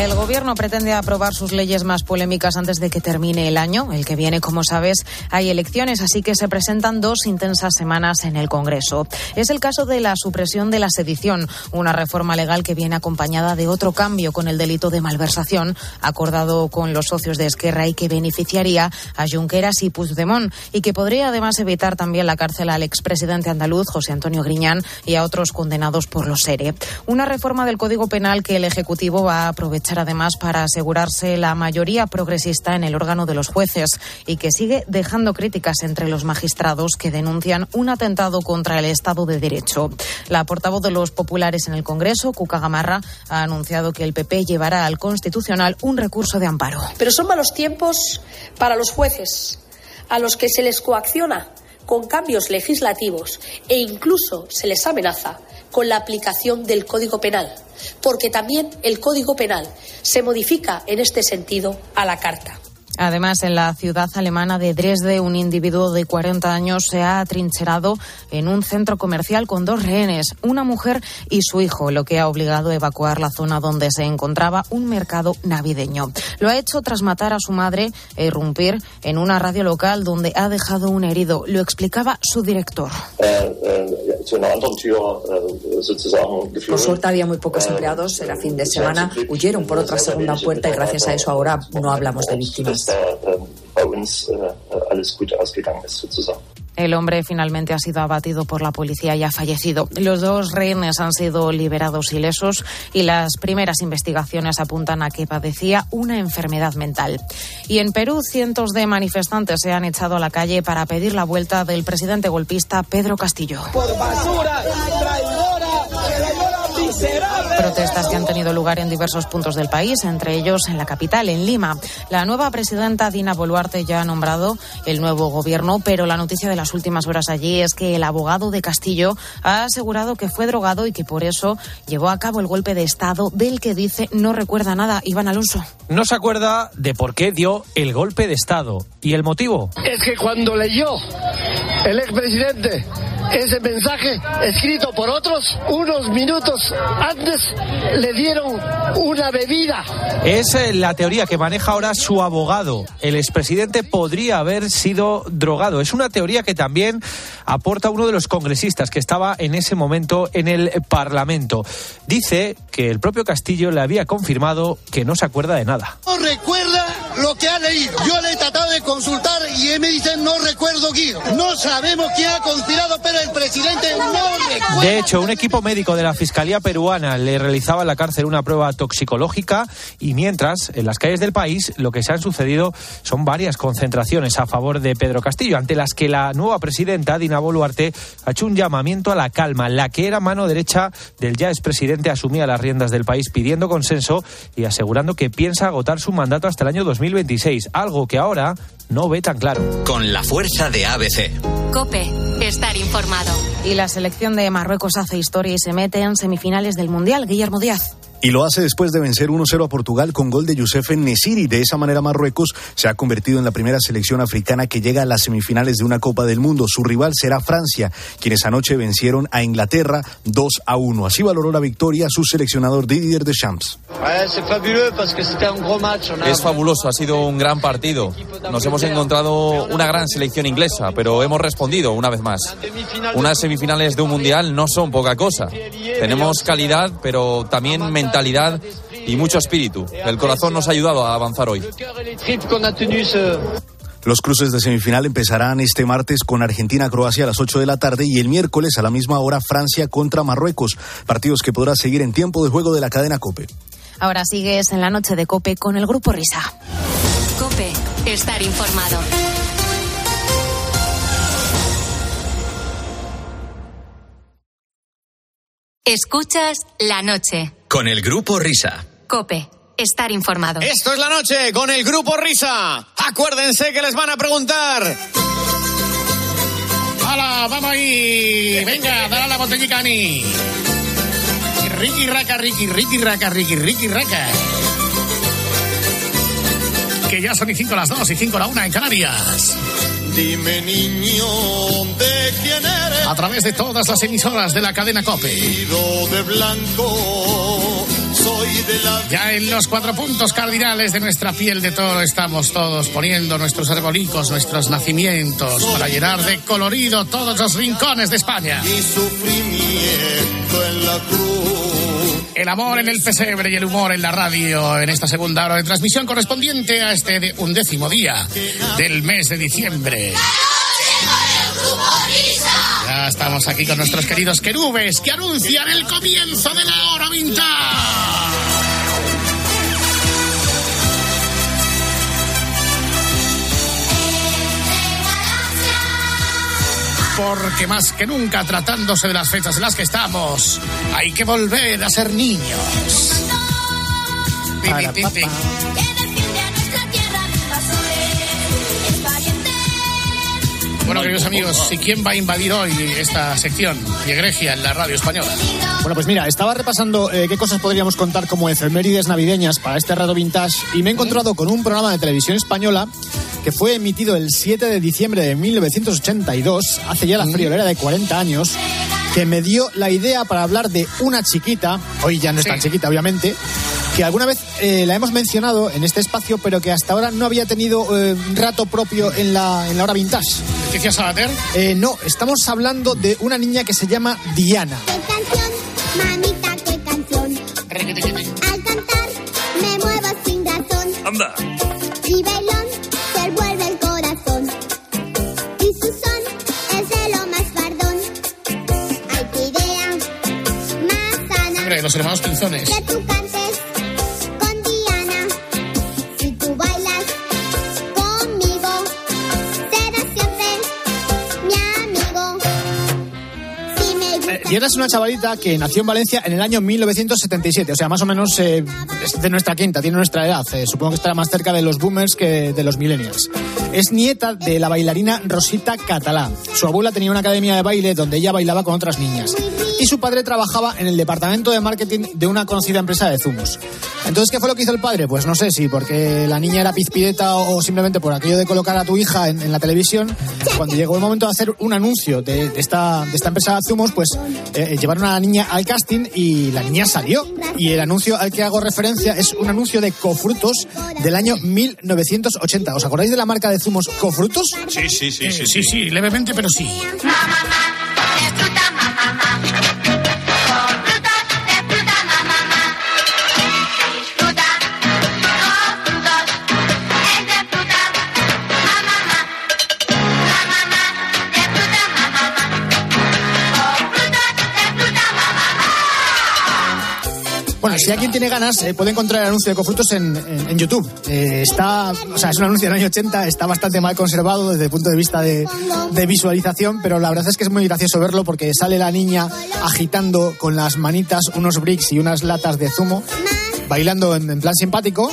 El gobierno pretende aprobar sus leyes más polémicas antes de que termine el año. El que viene, como sabes, hay elecciones, así que se presentan dos intensas semanas en el Congreso. Es el caso de la supresión de la sedición, una reforma legal que viene acompañada de otro cambio con el delito de malversación, acordado con los socios de Esquerra y que beneficiaría a Junqueras y Puigdemont, y que podría además evitar también la cárcel al expresidente andaluz José Antonio Griñán y a otros condenados por los SERE. Una reforma del Código Penal que el Ejecutivo va a aprovechar además para asegurarse la mayoría progresista en el órgano de los jueces y que sigue dejando críticas entre los magistrados que denuncian un atentado contra el Estado de Derecho. La portavoz de los populares en el Congreso, Cuca Gamarra, ha anunciado que el PP llevará al Constitucional un recurso de amparo. Pero son malos tiempos para los jueces, a los que se les coacciona con cambios legislativos e incluso se les amenaza con la aplicación del Código Penal, porque también el Código Penal se modifica en este sentido a la carta. Además, en la ciudad alemana de Dresde, un individuo de 40 años se ha atrincherado en un centro comercial con dos rehenes, una mujer y su hijo, lo que ha obligado a evacuar la zona donde se encontraba un mercado navideño. Lo ha hecho tras matar a su madre e irrumpir en una radio local donde ha dejado un herido. Lo explicaba su director. Por suerte había muy pocos empleados, era fin de semana, huyeron por otra segunda puerta y gracias a eso ahora no hablamos de víctimas. El hombre finalmente ha sido abatido por la policía y ha fallecido. Los dos rehenes han sido liberados ilesos y las primeras investigaciones apuntan a que padecía una enfermedad mental. Y en Perú, cientos de manifestantes se han echado a la calle para pedir la vuelta del presidente golpista Pedro Castillo. Por basura, Protestas que han tenido lugar en diversos puntos del país, entre ellos en la capital, en Lima. La nueva presidenta Dina Boluarte ya ha nombrado el nuevo gobierno, pero la noticia de las últimas horas allí es que el abogado de Castillo ha asegurado que fue drogado y que por eso llevó a cabo el golpe de Estado del que dice no recuerda nada. Iván Alonso. No se acuerda de por qué dio el golpe de Estado. ¿Y el motivo? Es que cuando leyó el expresidente ese mensaje escrito por otros, unos minutos antes le dieron una bebida. Es eh, la teoría que maneja ahora su abogado. El expresidente podría haber sido drogado. Es una teoría que también aporta uno de los congresistas que estaba en ese momento en el Parlamento. Dice que el propio Castillo le había confirmado que no se acuerda de nada. No recuerda lo que ha leído. Yo le he tratado de consultar y él me dice no recuerdo Guido. No sabemos quién ha conspirado, pero el presidente no recuerda. De hecho, un equipo médico de la Fiscalía peruana le realizaba en la cárcel una prueba toxicológica y mientras, en las calles del país, lo que se han sucedido son varias concentraciones a favor de Pedro Castillo, ante las que la nueva presidenta, Dina Boluarte, ha hecho un llamamiento a la calma. La que era mano derecha del ya expresidente asumía las riendas del país pidiendo consenso y asegurando que piensa agotar su mandato hasta el año 2026, algo que ahora no ve tan claro. Con la fuerza de ABC. Cope, estar informado. Y la selección de Marruecos hace historia y se mete en semifinales del Mundial. Guillermo Díaz. Y lo hace después de vencer 1-0 a Portugal con gol de Youssef Nesiri. De esa manera, Marruecos se ha convertido en la primera selección africana que llega a las semifinales de una Copa del Mundo. Su rival será Francia, quienes anoche vencieron a Inglaterra 2 a 1. Así valoró la victoria su seleccionador Didier Deschamps. Es fabuloso, ha sido un gran partido. Nos hemos encontrado una gran selección inglesa, pero hemos respondido una vez más. Unas semifinales de un mundial no son poca cosa. Tenemos calidad, pero también mentalidad mentalidad y mucho espíritu. El corazón nos ha ayudado a avanzar hoy. Los cruces de semifinal empezarán este martes con Argentina-Croacia a las 8 de la tarde y el miércoles a la misma hora Francia contra Marruecos. Partidos que podrás seguir en tiempo de juego de la cadena Cope. Ahora sigues en la noche de Cope con el Grupo Risa. Cope, estar informado. Escuchas la noche. Con el Grupo Risa. Cope, estar informado. Esto es la noche con el Grupo Risa. Acuérdense que les van a preguntar. ¡Hala, vamos ahí! Venga, dale a la botellita a mí. Ricky raca, Ricky, Ricky raca, Ricky, Ricky raca. Que ya son y cinco las dos y cinco la una en Canarias. Dime niño a través de todas las emisoras de la cadena COPE. De blanco, soy de la... Ya en los cuatro puntos cardinales de nuestra piel de toro estamos todos poniendo nuestros arbolicos, nuestros nacimientos, para llenar de colorido todos los rincones de España. Y sufrimiento en la cruz. El amor en el pesebre y el humor en la radio en esta segunda hora de transmisión correspondiente a este undécimo día del mes de diciembre. Ya estamos aquí con nuestros queridos querubes que anuncian el comienzo de la hora vintage. Porque más que nunca, tratándose de las fechas en las que estamos, hay que volver a ser niños. Pi, pi, pi, pi. Bueno, queridos amigos, ¿y quién va a invadir hoy esta sección y egregia en la radio española? Bueno, pues mira, estaba repasando eh, qué cosas podríamos contar como efemérides navideñas para este rato vintage y me he encontrado con un programa de televisión española que fue emitido el 7 de diciembre de 1982, hace ya la friolera de 40 años, que me dio la idea para hablar de una chiquita, hoy ya no es tan chiquita obviamente, que alguna vez eh, la hemos mencionado en este espacio, pero que hasta ahora no había tenido eh, un rato propio en la, en la hora vintage. ¿Leticia Sabater? Eh, no, estamos hablando de una niña que se llama Diana. ¿Qué canción, mamita, qué canción? Al cantar me muevo sin razón. Anda. Y los hermanos Pinzones. Que tú cantes con Diana. Si tú bailas conmigo, serás siempre mi amigo. Si me gusta. Eh, Diana es una chavalita que nació en Valencia en el año 1977, o sea, más o menos eh, es de nuestra quinta, tiene nuestra edad. eh, supongo que estará más cerca de los boomers que de los millennials. Es nieta de la bailarina Rosita Catalá. Su abuela tenía una academia de baile donde ella bailaba con otras niñas. Y su padre trabajaba en el departamento de marketing de una conocida empresa de zumos. Entonces, ¿qué fue lo que hizo el padre? Pues no sé si porque la niña era pizpireta o, simplemente por aquello de colocar a tu hija en, en la televisión. Cuando llegó el momento de hacer un anuncio de, de esta, de esta empresa de zumos, pues eh, llevaron a la niña al casting y la niña salió. Y el anuncio al que hago referencia es un anuncio de Cofrutos del año 1980. ¿Os acordáis de la marca de zumos Cofrutos? Sí, sí, sí, Eh, sí, sí, levemente, pero sí. Si alguien tiene ganas, eh, puede encontrar el anuncio de Cofrutos en, YouTube. Eh, está, o sea, es un anuncio del año 80, está bastante mal conservado desde el punto de vista de, visualización, pero la verdad es que es muy gracioso verlo porque sale la niña agitando con las manitas unos bricks y unas latas de zumo, bailando en, en plan simpático.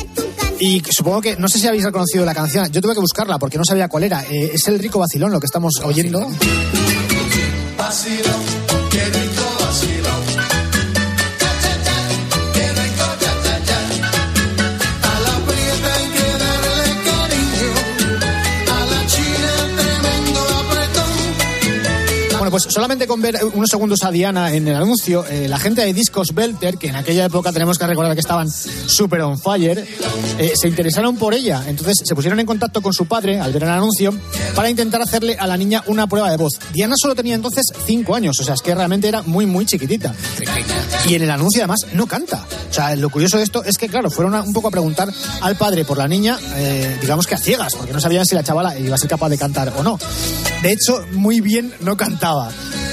Y supongo que, no sé si habéis reconocido la canción, yo tuve que buscarla porque no sabía cuál era. Eh, es el rico vacilón lo que estamos oyendo. Vacilón, pues solamente con ver unos segundos a Diana en el anuncio, eh, la gente de Discos Belter, que en aquella época tenemos que recordar que estaban súper on fire, eh, se interesaron por ella. Entonces se pusieron en contacto con su padre al ver el anuncio para intentar hacerle a la niña una prueba de voz. Diana solo tenía entonces cinco años, o sea, es que realmente era muy, muy chiquitita. Y en el anuncio además no canta. O sea, lo curioso de esto es que, claro, fueron un poco a preguntar al padre por la niña, eh, digamos que a ciegas, porque no sabían si la chavala iba a ser capaz de cantar o no. De hecho, muy bien no cantaba,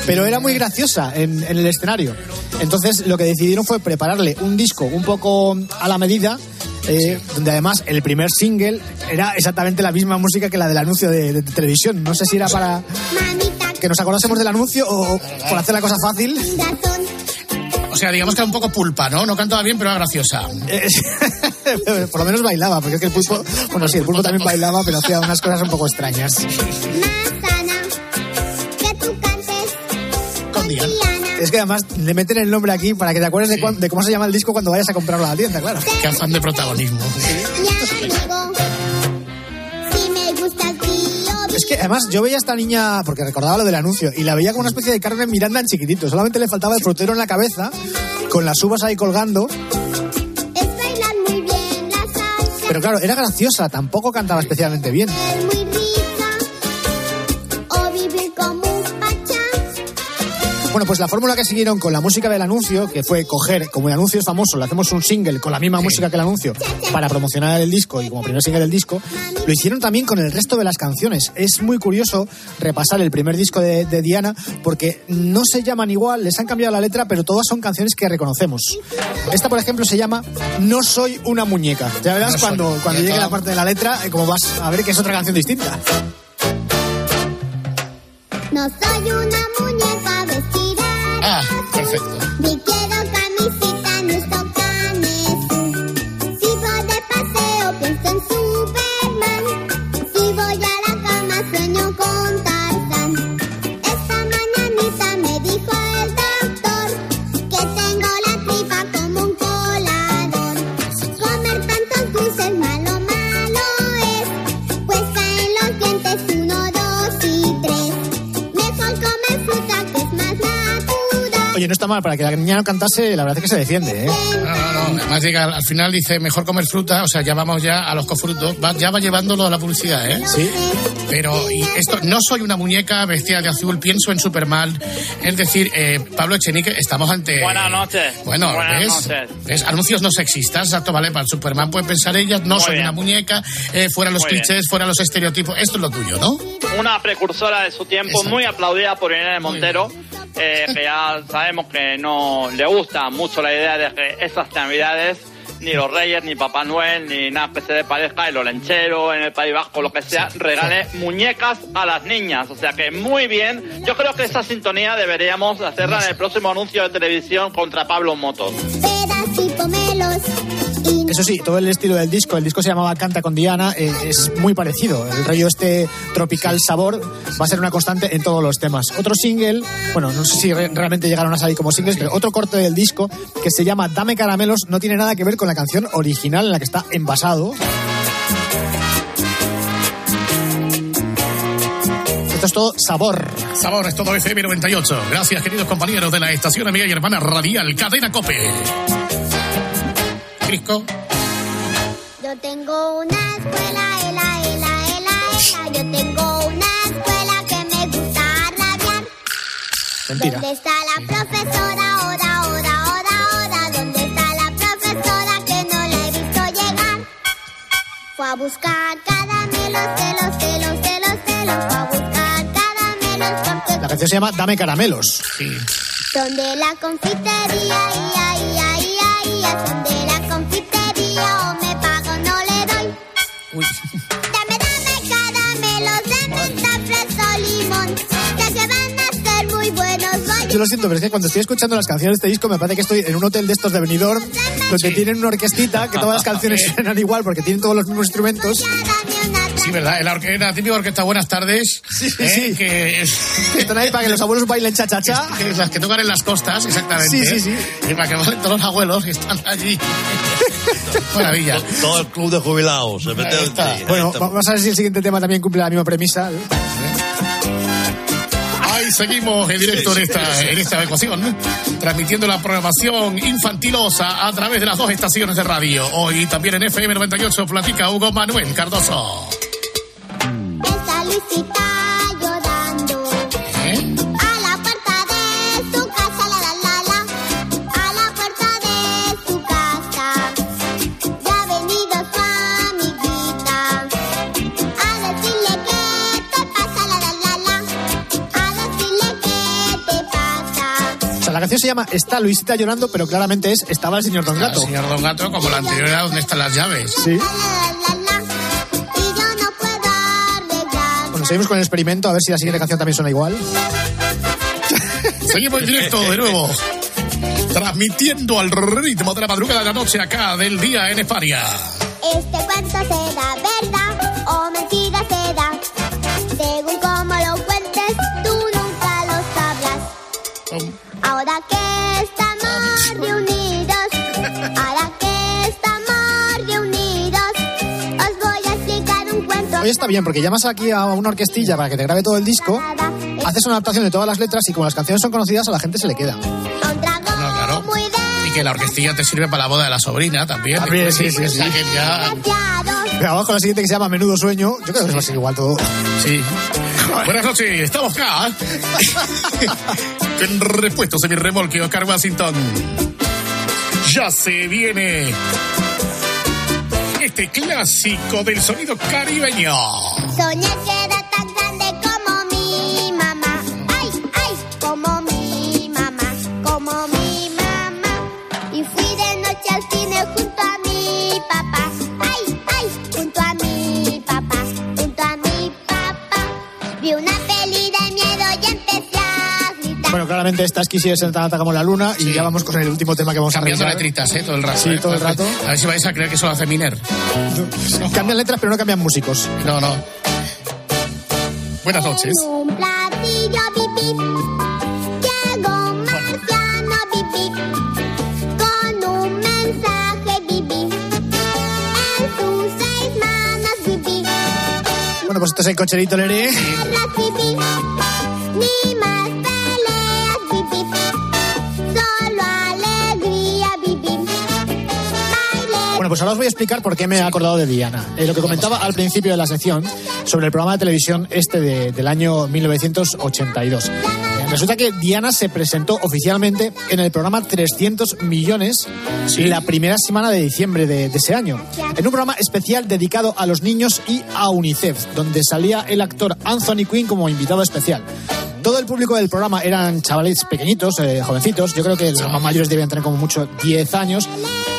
pero era muy graciosa en, en el escenario. Entonces, lo que decidieron fue prepararle un disco un poco a la medida. eh, donde además el primer single era exactamente la misma música que la del anuncio de, de televisión. No sé si era para que nos acordásemos del anuncio o por hacer la cosa fácil. O sea, digamos que era un poco pulpa, ¿no? No cantaba bien, pero era graciosa. Eh, Por lo menos bailaba, porque es que el pulpo, bueno, sí, el pulpo también bailaba, pero hacía unas cosas un poco extrañas. Es que además le meten el nombre aquí para que te acuerdes de, cuán- de cómo se llama el disco cuando vayas a comprarlo a la tienda, claro. Qué afán de protagonismo. mi amigo. Si me gusta el tío, es que además yo veía a esta niña, porque recordaba lo del anuncio, y la veía como una especie de Carmen Miranda en chiquitito. Solamente le faltaba el frutero en la cabeza, con las uvas ahí colgando. Pero claro, era graciosa, tampoco cantaba especialmente bien. Bueno, pues la fórmula que siguieron con la música del anuncio, que fue coger, como el anuncio es famoso, le hacemos un single con la misma música que el anuncio para promocionar el disco y como primer single del disco, lo hicieron también con el resto de las canciones. Es muy curioso repasar el primer disco de, de Diana porque no se llaman igual, les han cambiado la letra, pero todas son canciones que reconocemos. Esta, por ejemplo, se llama No soy una muñeca. Ya verás No soy. cuando, cuando llegue la parte de la letra, eh, como vas a ver que es otra canción distinta. No soy una muñeca. Ah, perfecto. Oye, no está mal, para que la niña no cantase, la verdad es que se defiende, ¿eh? No, no, no. Además llega al final dice mejor comer fruta, o sea, ya vamos ya a los cofrutos. Va- ya va llevándolo a la publicidad, ¿eh? Sí. Pero y esto, no soy una muñeca vestida de azul, pienso en Superman. Es decir, eh, Pablo Echenique, estamos ante. Buenas noches. Bueno, Buenas ¿ves? noches. ¿ves? Anuncios no sexistas, exacto, ¿vale? Para el Superman puede pensar ella, no Muy soy bien. una muñeca, eh, fuera los Muy bien. clichés, fuera los estereotipos. Esto es lo tuyo, ¿no? Una precursora de su tiempo, Exacto. muy aplaudida por Irene Montero, eh, que ya sabemos que no le gusta mucho la idea de que esas navidades, ni los Reyes, ni Papá Noel, ni nada que se le parezca, el olenchero, en el País Vasco, lo que sea, regale muñecas a las niñas. O sea que muy bien. Yo creo que esa sintonía deberíamos hacerla en el próximo anuncio de televisión contra Pablo Motos. Peras y pomelos. Eso sí, todo el estilo del disco, el disco se llamaba Canta con Diana, eh, es muy parecido. El rollo este tropical sabor va a ser una constante en todos los temas. Otro single, bueno, no sé si re- realmente llegaron a salir como singles, pero otro corte del disco que se llama Dame Caramelos no tiene nada que ver con la canción original en la que está envasado. Esto es todo sabor. Sabor es todo FM 98. Gracias, queridos compañeros de la estación amiga y hermana radial Cadena Cope. Yo tengo una escuela, ela, ela, ela, ela. Yo tengo una escuela que me gusta rabiar. Mentira. ¿Dónde está la profesora? Ahora, ahora, ahora, ahora. ¿Dónde está la profesora que no la he visto llegar? Fue a buscar caramelos, celos, celos, celos, celos. Fue a buscar caramelos porque La canción se llama Dame Caramelos. Sí. son de la confitería, ia, ia, ia, ia. Son Yo lo siento, pero es que cuando estoy escuchando las canciones de este disco me parece que estoy en un hotel de estos de Benidorm donde tienen una orquestita que todas las canciones suenan igual porque tienen todos los mismos instrumentos. Sí, ¿verdad? La, orque- la típica orquesta Buenas tardes. Sí, sí, ¿eh? sí. Que es. Están ahí para que los abuelos bailen cha-cha-cha. las que tocan en las costas, exactamente. Sí, sí, ¿eh? Y para que bailen todos los abuelos que están allí. Maravilla. Todo el club de jubilados. Ahí efectivamente. está. Ahí Bueno, está. vamos a ver si el siguiente tema también cumple la misma premisa. Ahí seguimos en directo en esta, en esta ecuación, transmitiendo la programación infantilosa a través de las dos estaciones de radio. Hoy también en FM 98 platica Hugo Manuel Cardoso. Canción se llama Está Luisita llorando, pero claramente es Estaba el señor Don Gato. El señor Don Gato, como la anterior era donde están las llaves. Sí. Bueno, seguimos con el experimento, a ver si la siguiente canción también suena igual. Seguimos en directo de nuevo. Transmitiendo al ritmo de la madrugada de la noche acá del día en España. Este cuento será hoy está bien, porque llamas aquí a una orquestilla para que te grabe todo el disco, haces una adaptación de todas las letras y como las canciones son conocidas, a la gente se le queda. No, claro. Y que la orquestilla te sirve para la boda de la sobrina también. También, sí, sí, sí. Pero abajo la siguiente que se llama Menudo Sueño, yo creo que va a ser igual todo. Sí. Buenas noches, estamos acá. Con repuestos en mi remolque, Oscar Washington. Ya se viene clásico del sonido caribeño. Gritar. Bueno, claramente esta es Quisiera tan alta como la luna y ya vamos con el último tema que vamos Cambiando a revisar. letritas, ¿eh? Todo el rato. Sí, ¿eh? todo el rato. A ver si vais a creer que eso lo hace Miner. Cambian letras, pero no cambian músicos. No, no. Buenas noches. Un platillo pipí. Llegó marciano pipí. Con un mensaje pipí. En sus seis manos pipí. Bueno, pues este es el cocherito Leré. Las Bueno, pues ahora os voy a explicar por qué me he acordado de Diana. Eh, lo que comentaba al principio de la sección sobre el programa de televisión este de- del año 1982. Eh, Resulta que Diana se presentó oficialmente en el programa 300 millones la primera semana de diciembre de, de ese año, en un programa especial dedicado a los niños y a UNICEF, donde salía el actor Anthony Quinn como invitado especial. Todo el público del programa eran chavales pequeñitos, eh, jovencitos. Yo creo que los más mayores debían tener como mucho 10 años.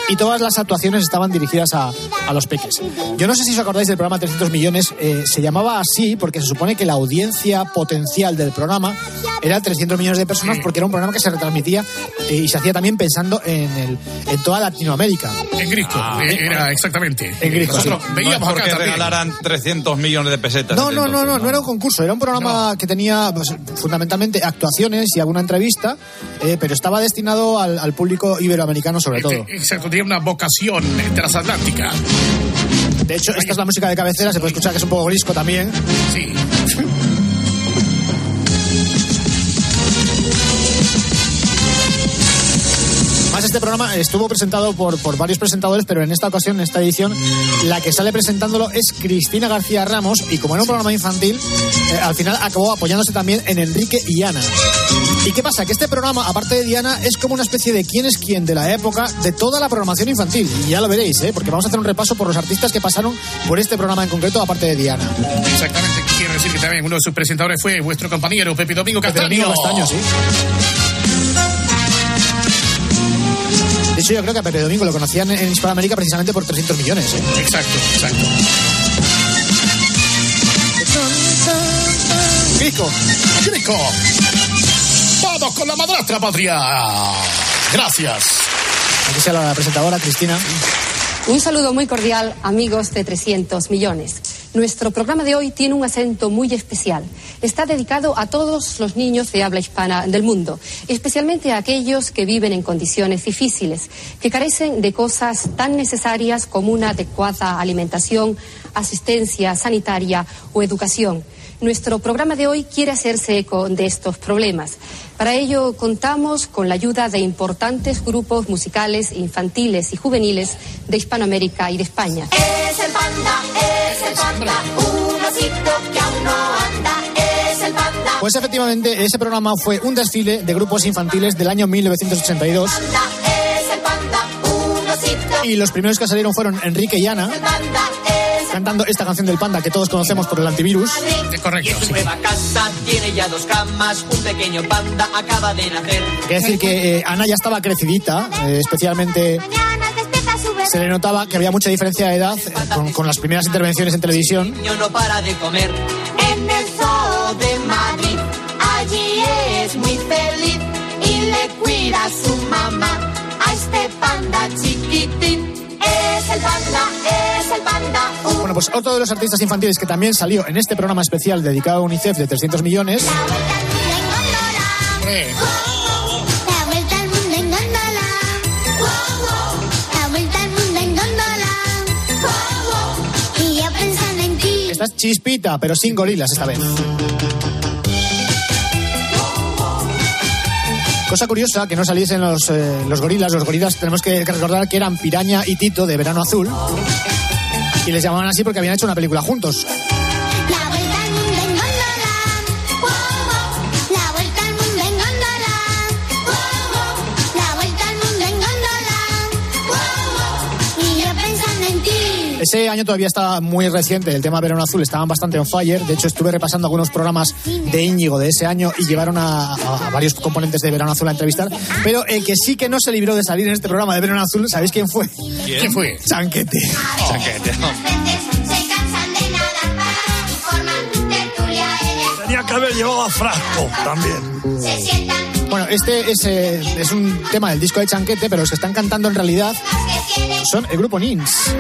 Y todas las actuaciones estaban dirigidas a, a los peques. Yo no sé si os acordáis del programa 300 millones. eh, se llamaba así porque se supone que la audiencia potencial del programa era 300 millones de personas porque era un programa que se retransmitía eh, y se hacía también pensando en, el, en toda Latinoamérica. En Grisco, eh, era exactamente. En Grisco, Nosotros sí. veíamos no es porque regalaran 300 millones de pesetas. No, no, no, no, no era un concurso, era un programa que tenía pues, fundamentalmente actuaciones y alguna entrevista, eh, pero estaba destinado al, al público iberoamericano sobre todo. Exacto, tenía una vocación transatlántica. De hecho, esta es la música de cabecera, se puede escuchar que es un poco grisco también. Sí. Este programa estuvo presentado por, por varios presentadores, pero en esta ocasión, en esta edición, la que sale presentándolo es Cristina García Ramos y como era un programa infantil, eh, al final acabó apoyándose también en Enrique y Ana. ¿Y qué pasa? Que este programa, aparte de Diana, es como una especie de quién es quién de la época de toda la programación infantil. Y ya lo veréis, ¿eh? porque vamos a hacer un repaso por los artistas que pasaron por este programa en concreto, aparte de Diana. Exactamente. Quiero decir que también uno de sus presentadores fue vuestro compañero Pepe Domingo Pepe Castaño. Domingo Castaño, sí. Hecho, yo creo que a Pepe Domingo lo conocían en Hispanoamérica precisamente por 300 millones. ¿eh? Exacto, exacto. Grisco. Grisco. Vamos con la madrastra patria. Gracias. Aquí sea la presentadora, Cristina. Un saludo muy cordial, amigos de 300 millones. Nuestro programa de hoy tiene un acento muy especial. Está dedicado a todos los niños de habla hispana del mundo, especialmente a aquellos que viven en condiciones difíciles, que carecen de cosas tan necesarias como una adecuada alimentación, asistencia sanitaria o educación. Nuestro programa de hoy quiere hacerse eco de estos problemas. Para ello contamos con la ayuda de importantes grupos musicales, infantiles y juveniles de Hispanoamérica y de España. Es el panda, es el panda, un osito que aún no anda. Es el panda, Pues efectivamente, ese programa fue un desfile de grupos infantiles del año 1982 es el panda, un osito y los primeros que salieron fueron Enrique y Ana panda, cantando esta canción del panda que todos conocemos por el antivirus. Correcto. Y en su nueva casa tiene ya dos camas, un pequeño panda acaba de nacer. Quiere decir que eh, Ana ya estaba crecidita, eh, especialmente se le notaba que había mucha diferencia de edad eh, con, con las primeras intervenciones en televisión. El niño no para de comer. En el zoo de Madrid, allí es muy feliz y le cuida a su mamá a este panda chiquitín. Es el panda, es el panda. Bueno, pues otro de los artistas infantiles que también salió en este programa especial dedicado a UNICEF de 300 millones Hombre, La vuelta al mundo en góndola. La vuelta al mundo en góndola. Y yo pensando en ti. Esta Esta es Chispita, pero sin gorilas esta vez. Cosa curiosa que no saliesen los, eh, los gorilas. Los gorilas tenemos que, que recordar que eran Piraña y Tito de Verano Azul. Y les llamaban así porque habían hecho una película juntos. Ese año todavía estaba muy reciente, el tema Verano Azul estaban bastante on fire. De hecho, estuve repasando algunos programas de Íñigo de ese año y llevaron a, a- a varios componentes de Verano Azul a entrevistar. Pero el que sí que no se libró de salir en este programa de Verano Azul, ¿sabéis quién fue? ¿Quién fue? Chanquete. Chanquete. Se cansan de nadar para y forman tertulia en Tenía que haber llevado a Frasco también. Se sientan Bueno, este es, eh, es un tema del disco de Chanquete, pero los que están cantando en realidad son el grupo Nins.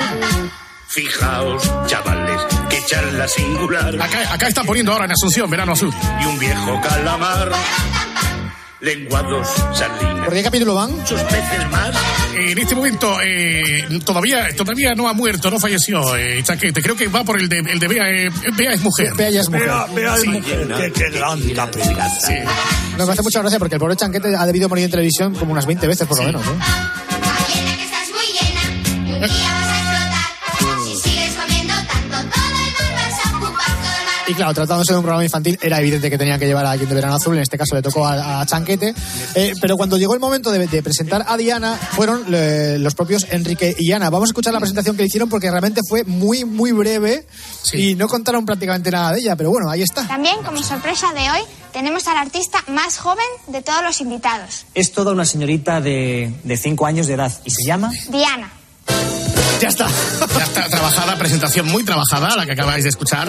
Fijaos, chavales, qué charla singular. Acá, acá están poniendo ahora en Asunción, verano azul. Y un viejo calamar. Lenguados, sardinas. ¿Por qué capítulo van? Muchos peces más. En este momento eh, todavía todavía no ha muerto, no falleció eh, Chaquete. Creo que va por el de, el de Bea, eh, Bea es mujer. Bea ya es mujer. Vea, vea Sí. el mujer, qué, qué gran. Sí. No, me hace mucha gracia porque el pobre Chanquete ha debido morir en televisión como unas 20 veces por lo menos. ¿eh? Claro, tratándose de un programa infantil, era evidente que tenían que llevar a alguien de verano azul, en este caso le tocó a, a Chanquete. Eh, pero cuando llegó el momento de, de presentar a Diana, fueron eh, los propios Enrique y Ana. Vamos a escuchar la presentación que le hicieron porque realmente fue muy, muy breve y no contaron prácticamente nada de ella, pero bueno, ahí está. También, como sorpresa de hoy, tenemos al artista más joven de todos los invitados, Es toda una señorita de, de cinco años de edad y se llama Diana. Ya está. Ya está trabajada, presentación muy trabajada, la que acabáis de escuchar.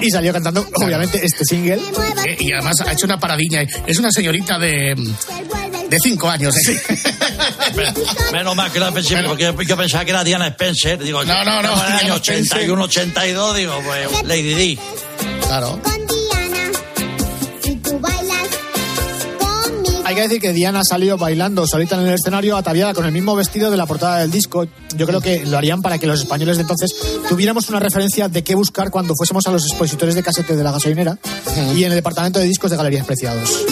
Y salió cantando, obviamente, este single. Eh, y además ha hecho una paradilla. Es una señorita de, de cinco años. ¿eh? Menos mal que era Spencer, porque yo, yo pensaba que era Diana Spencer. Digo, No, no, no, En el año Diana Spencer. 81, 82, digo, pues Lady D. Claro. Hay que decir que Diana salió bailando solita en el escenario, ataviada con el mismo vestido de la portada del disco. Yo creo que lo harían para que los españoles de entonces tuviéramos una referencia de qué buscar cuando fuésemos a los expositores de casete de la gasolinera y en el departamento de discos de Galerías Preciados.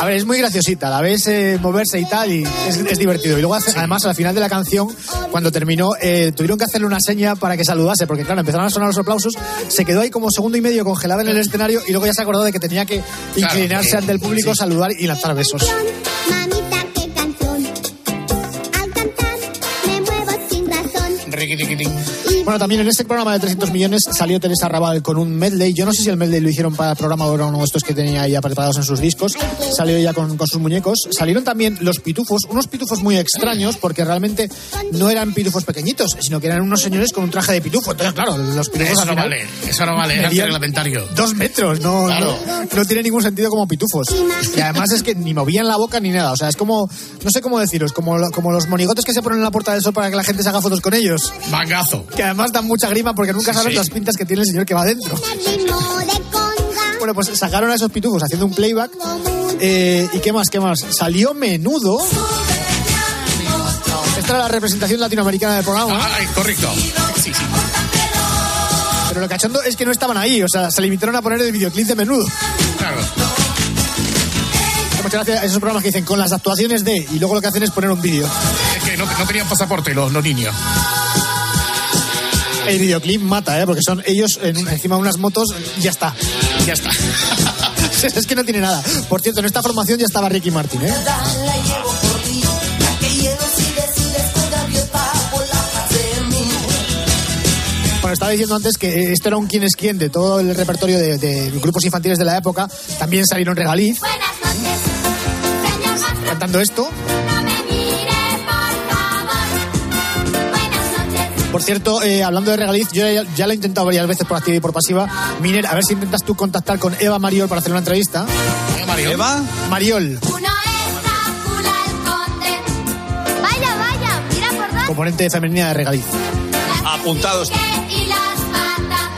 A ver, es muy graciosita, la ves eh, moverse y tal, y es, es divertido. Y luego, hace- además, al final de la canción, cuando terminó, eh, tuvieron que hacerle una seña para que saludase, porque claro, empezaron a sonar los aplausos, se quedó ahí como segundo y medio congelada en el escenario y luego ya se acordó de que tenía que inclinarse ante el público, saludar y lanzar besos. Mamita, qué canción. Bueno, también en este programa de 300 millones salió Teresa Raval con un medley. Yo no sé si el medley lo hicieron para el programa o era uno de estos que tenía ella preparados en sus discos. Salió ella con, con sus muñecos. Salieron también los pitufos, unos pitufos muy extraños porque realmente no eran pitufos pequeñitos, sino que eran unos señores con un traje de pitufo. Entonces, claro, los pitufos Eso al no final vale, eso no vale, era reglamentario. Dos metros, no, Claro. no, no tiene ningún sentido como pitufos. Y además es que ni movían la boca ni nada. O sea, es como, no sé cómo deciros, como, como los monigotes que se ponen en la puerta del sol para que la gente se haga fotos con ellos. Mangazo. Que además dan mucha grima porque nunca sabes Sí. las pintas que tiene el señor que va adentro. Bueno, pues sacaron a esos pitufos haciendo un playback. Eh, ¿Y qué más? ¿Qué más? Salió menudo. Esta era la representación latinoamericana del programa. Ah, correcto. Sí, sí. Pero lo cachondo es que no estaban ahí. O sea, se limitaron a poner el videoclip de menudo. Claro. Muchas gracias a esos programas que dicen con las actuaciones de. Y luego lo que hacen es poner un vídeo. Es que no, no tenían pasaporte los, los niños. El videoclip mata, ¿eh? Porque son ellos en encima de unas motos. y Ya está. Ya está. es que no tiene nada. Por cierto, en esta formación ya estaba Ricky Martin, ¿eh? Bueno, estaba diciendo antes que esto era un quién es quién de todo el repertorio de, de grupos infantiles de la época. También salieron regaliz Buenas noches, señor Master. cantando esto. Por cierto, eh, hablando de regaliz, yo ya, ya lo he intentado varias veces por activa y por pasiva. Miner, a ver si intentas tú contactar con Eva Mariol para hacer una entrevista. Eva, Mariol, Uno es Drácula el conde. Vaya, vaya, mira por dónde. componente femenina de regaliz. apuntados. Y las mata.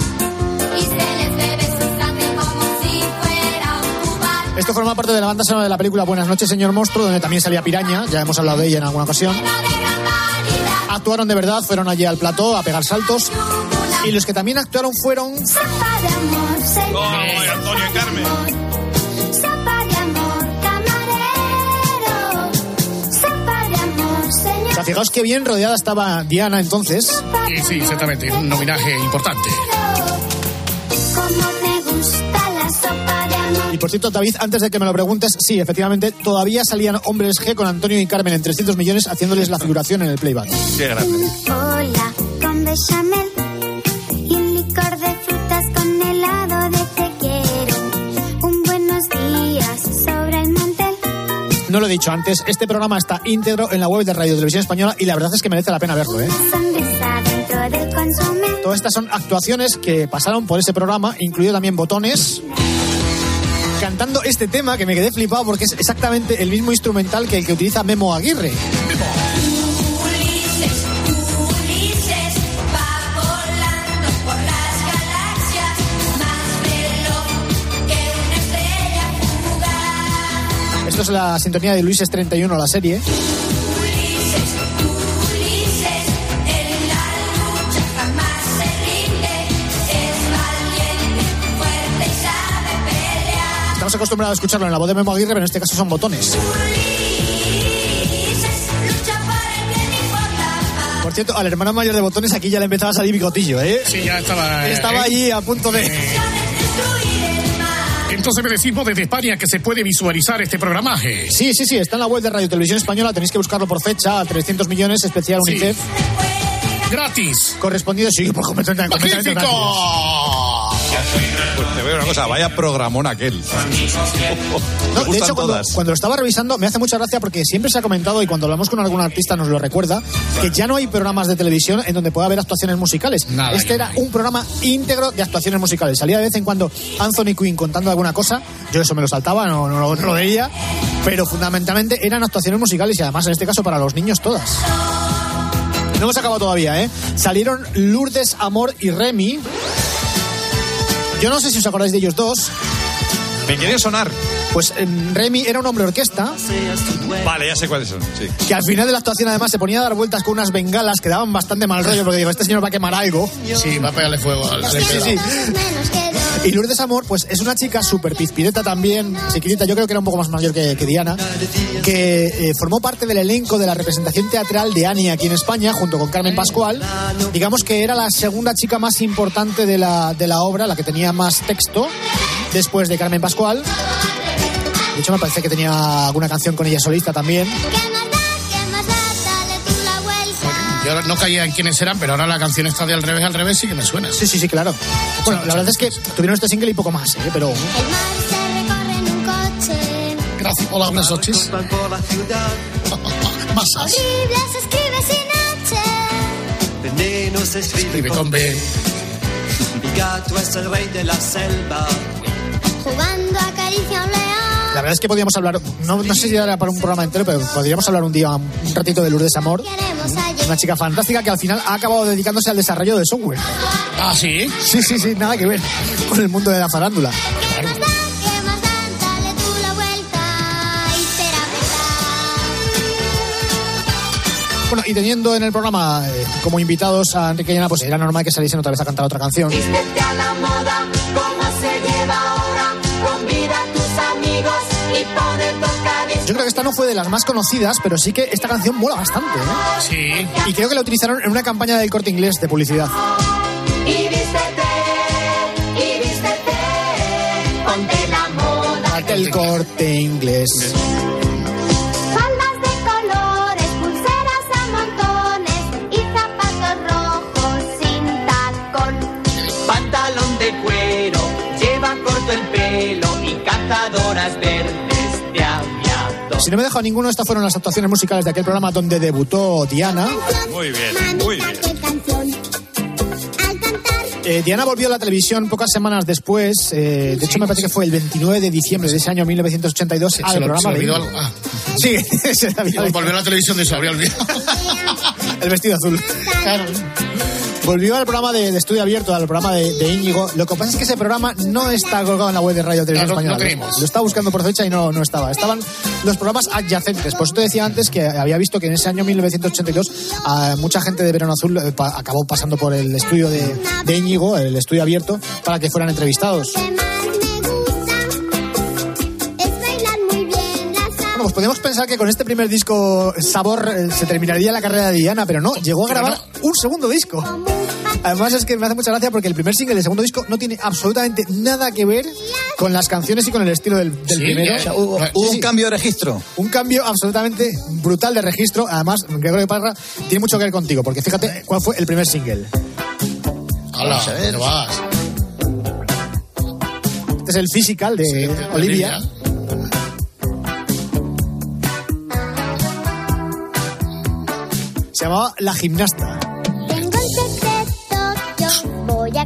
Y se les bebe su sangre como si fuera un cubano. Esto forma parte de la banda sonora de la película Buenas noches, señor monstruo, donde también salía Piraña, ya hemos hablado de ella en alguna ocasión. Actuaron de verdad, fueron allí al plató a pegar saltos. Y los que también actuaron fueron Sopa de amor, señor. Antonio y Carmen. Sopa de amor, camarero. Sopa de amor, O señor. sea, fijaos qué bien rodeada estaba Diana entonces. Sí, sí, exactamente. Un homenaje importante. Y por cierto, David, antes de que me lo preguntes, sí, efectivamente, todavía salían hombres G con Antonio y Carmen en 300 millones haciéndoles la figuración en el playback. Qué grande. Hola, con bechamel. Y un licor de frutas con helado de te quiero. Un buenos días sobre el mantel. No lo he dicho antes, este programa está íntegro en la web de Radio Televisión Española y la verdad es que merece la pena verlo, ¿eh? Sonrisa dentro del consomé. Todas estas son actuaciones que pasaron por ese programa, incluido también Botones, cantando este tema que me quedé flipado porque es exactamente el mismo instrumental que el que utiliza Memo Aguirre. Esto es la sintonía de Luises 31, la serie. Estamos acostumbrados a escucharlo en la voz de Memo Aguirre, pero en este caso son botones. Por cierto, al hermano mayor de botones aquí ya le empezaba a salir bigotillo, ¿eh? Sí, ya estaba. eh, Estaba eh. allí a punto de... Entonces me decimos desde España que se puede visualizar este programaje. Sí, sí, sí, está en la web de Radio Televisión Española, tenéis que buscarlo por fecha, 300 millones, especial Sí. UNICEF. Gratis. Correspondido, sí, por completamente, completamente gratis. Pues te veo una cosa, vaya programón aquel. No, de hecho, cuando, cuando lo estaba revisando, me hace mucha gracia porque siempre se ha comentado, y cuando hablamos con algún artista nos lo recuerda, que ya no hay programas de televisión en donde pueda haber actuaciones musicales. Nada, este era un programa íntegro de actuaciones musicales. Salía de vez en cuando Anthony Quinn contando alguna cosa, yo eso me lo saltaba, no, no, lo- no lo veía, pero fundamentalmente eran actuaciones musicales y además en este caso para los niños todas. No hemos acabado todavía, ¿eh? Salieron Lourdes, Amor y Remy. Yo no sé si os acordáis de ellos dos. Me quiere sonar. Pues em, Remy era un hombre orquesta Vale, ya sé cuáles son. Sí. que al final de la actuación además se ponía a dar vueltas con unas bengalas que daban bastante mal rollo porque digo, este señor va a quemar algo. Sí, va a pegarle fuego al al Sí, sí. Y Lourdes Amor, pues es una chica súper pizpireta también, chiquitita, yo creo que era un poco más mayor que, que Diana, que eh, formó parte del elenco de la representación teatral de Annie aquí en España, junto con Carmen Pascual. Digamos que era la segunda chica más importante de la, de la obra, la que tenía más texto, después de Carmen Pascual. De hecho, me parece que tenía alguna canción con ella solista también. Yo no caía en quiénes eran, pero ahora la canción está de al revés al revés sí que me suena. Sí, sí, sí, claro. Bueno, la verdad es que tuvieron este single y poco más, ¿eh? pero. Gracias. Hola, buenas noches. Masas. Se escribe sin H. Veneno se Escribe con B. Mi gato es el rey de la selva. Jugando acaricia a un león. La verdad es que podíamos hablar, no, no sé si era para un programa entero, pero podríamos hablar un día, un ratito de Lourdes Amor. Una chica fantástica que al final ha acabado dedicándose al desarrollo de software. Ah, sí. Sí, sí, sí, nada que ver con el mundo de la farándula. ¿Qué más da? ¿Qué más da? Dale tú la vuelta. Y será verdad. Bueno, y teniendo en el programa eh, como invitados a Enrique y Ana, pues era normal que saliesen otra vez a cantar otra canción. Vístete a la moda, esta no fue de las más conocidas, pero sí que esta canción mola bastante, ¿eh? Sí. Y creo que la utilizaron en una campaña del corte inglés de publicidad. Y vístete, y vístete. Ponte la moda. El corte inglés. Si no me he dejado ninguno, estas fueron las actuaciones musicales de aquel programa donde debutó Diana. Muy bien, muy bien. Eh, Diana volvió a la televisión pocas semanas después. eh, de hecho, me parece que fue el 29 de diciembre de ese año 1982. Se, al se lo, se programa le olvidó. Ah. Sí, se había Volvió a la televisión de se habría olvidado. el vestido azul. Claro. Volvió al programa de, de estudio abierto, al programa de, de Íñigo. Lo que pasa es que ese programa no está colgado en la web de Radio Televisión No, no, no Española. Lo estaba buscando por fecha y no, no estaba. Estaban los programas adyacentes. Por eso te decía antes que había visto que en ese año 1982 a mucha gente de Verano Azul eh, pa- acabó pasando por el estudio de, de Íñigo, el estudio abierto, para que fueran entrevistados. Pues podemos pensar que con este primer disco Sabor eh, se terminaría la carrera de Diana, pero no, llegó a grabar un segundo disco. Además es que me hace mucha gracia porque el primer single del segundo disco no tiene absolutamente nada que ver con las canciones y con el estilo del, del Sí, primero. o sea, hubo- hubo un cambio de registro. Un cambio absolutamente brutal de registro. Además, Gregorio Parra tiene mucho que ver contigo, porque fíjate cuál fue el primer single. Hola, Vamos a ver. ¿dónde vas? Este es el Physical de Olivia. Se llamaba La Gimnasta. Tengo un secreto os voy a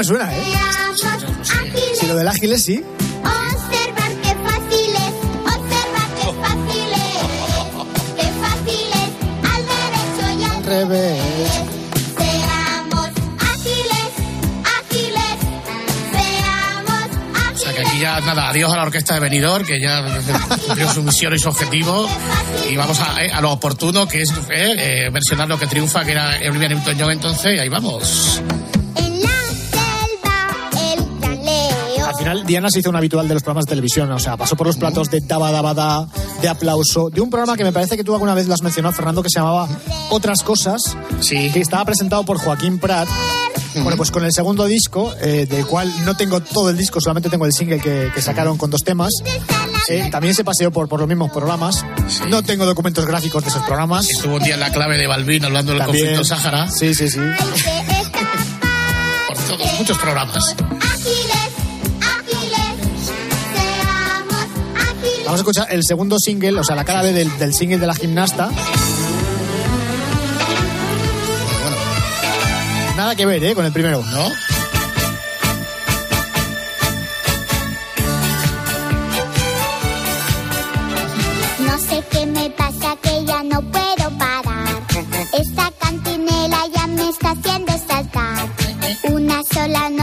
me suena, ¿eh? ágiles. Si lo del ágil es sí. Observar qué fáciles, observar qué fáciles, qué fáciles, al derecho y al revés. Seamos ágiles, ágiles, seamos O sea que aquí ya nada, adiós a la orquesta de Benidorm, que ya cumplió su misión y su objetivo. Y vamos a, eh, a lo oportuno, que es eh, eh, versionar lo que triunfa, que era Olivia Newton-John entonces, y ahí vamos. Final, Diana se hizo un habitual de los programas de televisión. O sea, pasó por los platos de Daba Daba Da, de aplauso, de un programa que me parece que tú alguna vez lo has mencionado, Fernando, que se llamaba Otras Cosas. Que estaba presentado por Joaquín Prat. Bueno, pues con el segundo disco, eh, del cual no tengo todo el disco, solamente tengo el single que, que sacaron con dos temas. Eh, también se paseó por, por los mismos programas. No tengo documentos gráficos de esos programas. Estuvo un día en la clave de Balbín hablando del También. conflicto Sáhara. Sí, sí, sí. Por todos, muchos programas. Vamos a escuchar el segundo single, o sea, la cara B del, del single de la gimnasta. Nada que ver, ¿eh? Con el primero. ¿No? No sé qué me pasa que ya no puedo parar. Esta cantinela ya me está haciendo saltar. Una sola nota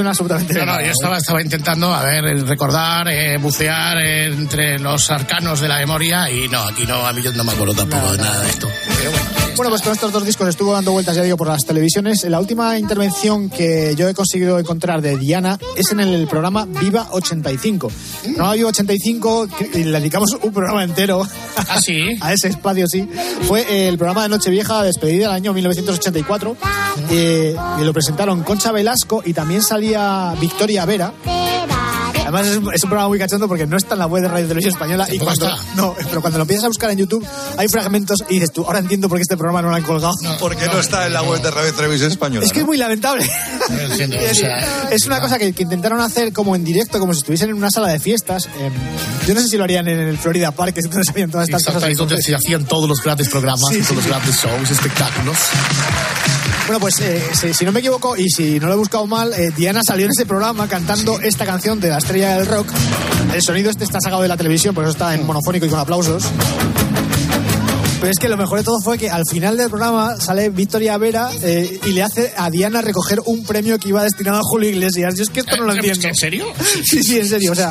suena absolutamente No, no, yo ¿eh? estaba, estaba intentando, a ver, recordar, eh, bucear entre los arcanos de la memoria y no, aquí no, a mí yo no me acuerdo tampoco de nada de esto. Bueno, pues con estos dos discos estuvo dando vueltas, ya digo, por las televisiones. La última intervención que yo he conseguido encontrar de Diana es en el programa Viva 85. No Viva 85, que- y le dedicamos un programa entero ¿Ah, a ese espacio, sí. Fue el programa de Nochevieja, despedida del año 1984. eh, y lo presentaron Concha Velasco y también salía Victoria Vera. Además es, un- es un programa muy cachondo porque no está en la web de Radio Televisión Española y cuando está. no, pero cuando lo empiezas a buscar en YouTube hay fragmentos y dices tú, ahora entiendo por qué este programa no lo han colgado. ¿Por qué no está en la web de Radio Televisión Española? Es que es muy lamentable. o sea, es una cosa que, que intentaron hacer como en directo, como si estuviesen en una sala de fiestas. Eh, yo no sé si lo harían en el Florida Park, que es donde se hacían todas estas cosas. ahí donde se hacían todos los grandes programas, Sí, todos sí. los grandes shows, espectáculos. Bueno, pues eh, si, si no me equivoco y si no lo he buscado mal, eh, Diana salió en ese programa cantando esta canción de la estrella del rock. El sonido este está sacado de la televisión, por eso está en monofónico y con aplausos. Pero es que lo mejor de todo fue que al final del programa sale Victoria Vera eh, y le hace a Diana recoger un premio que iba destinado a Julio Iglesias. Yo es que esto no lo entiendo. ¿En serio? Sí, sí, en serio. O sea,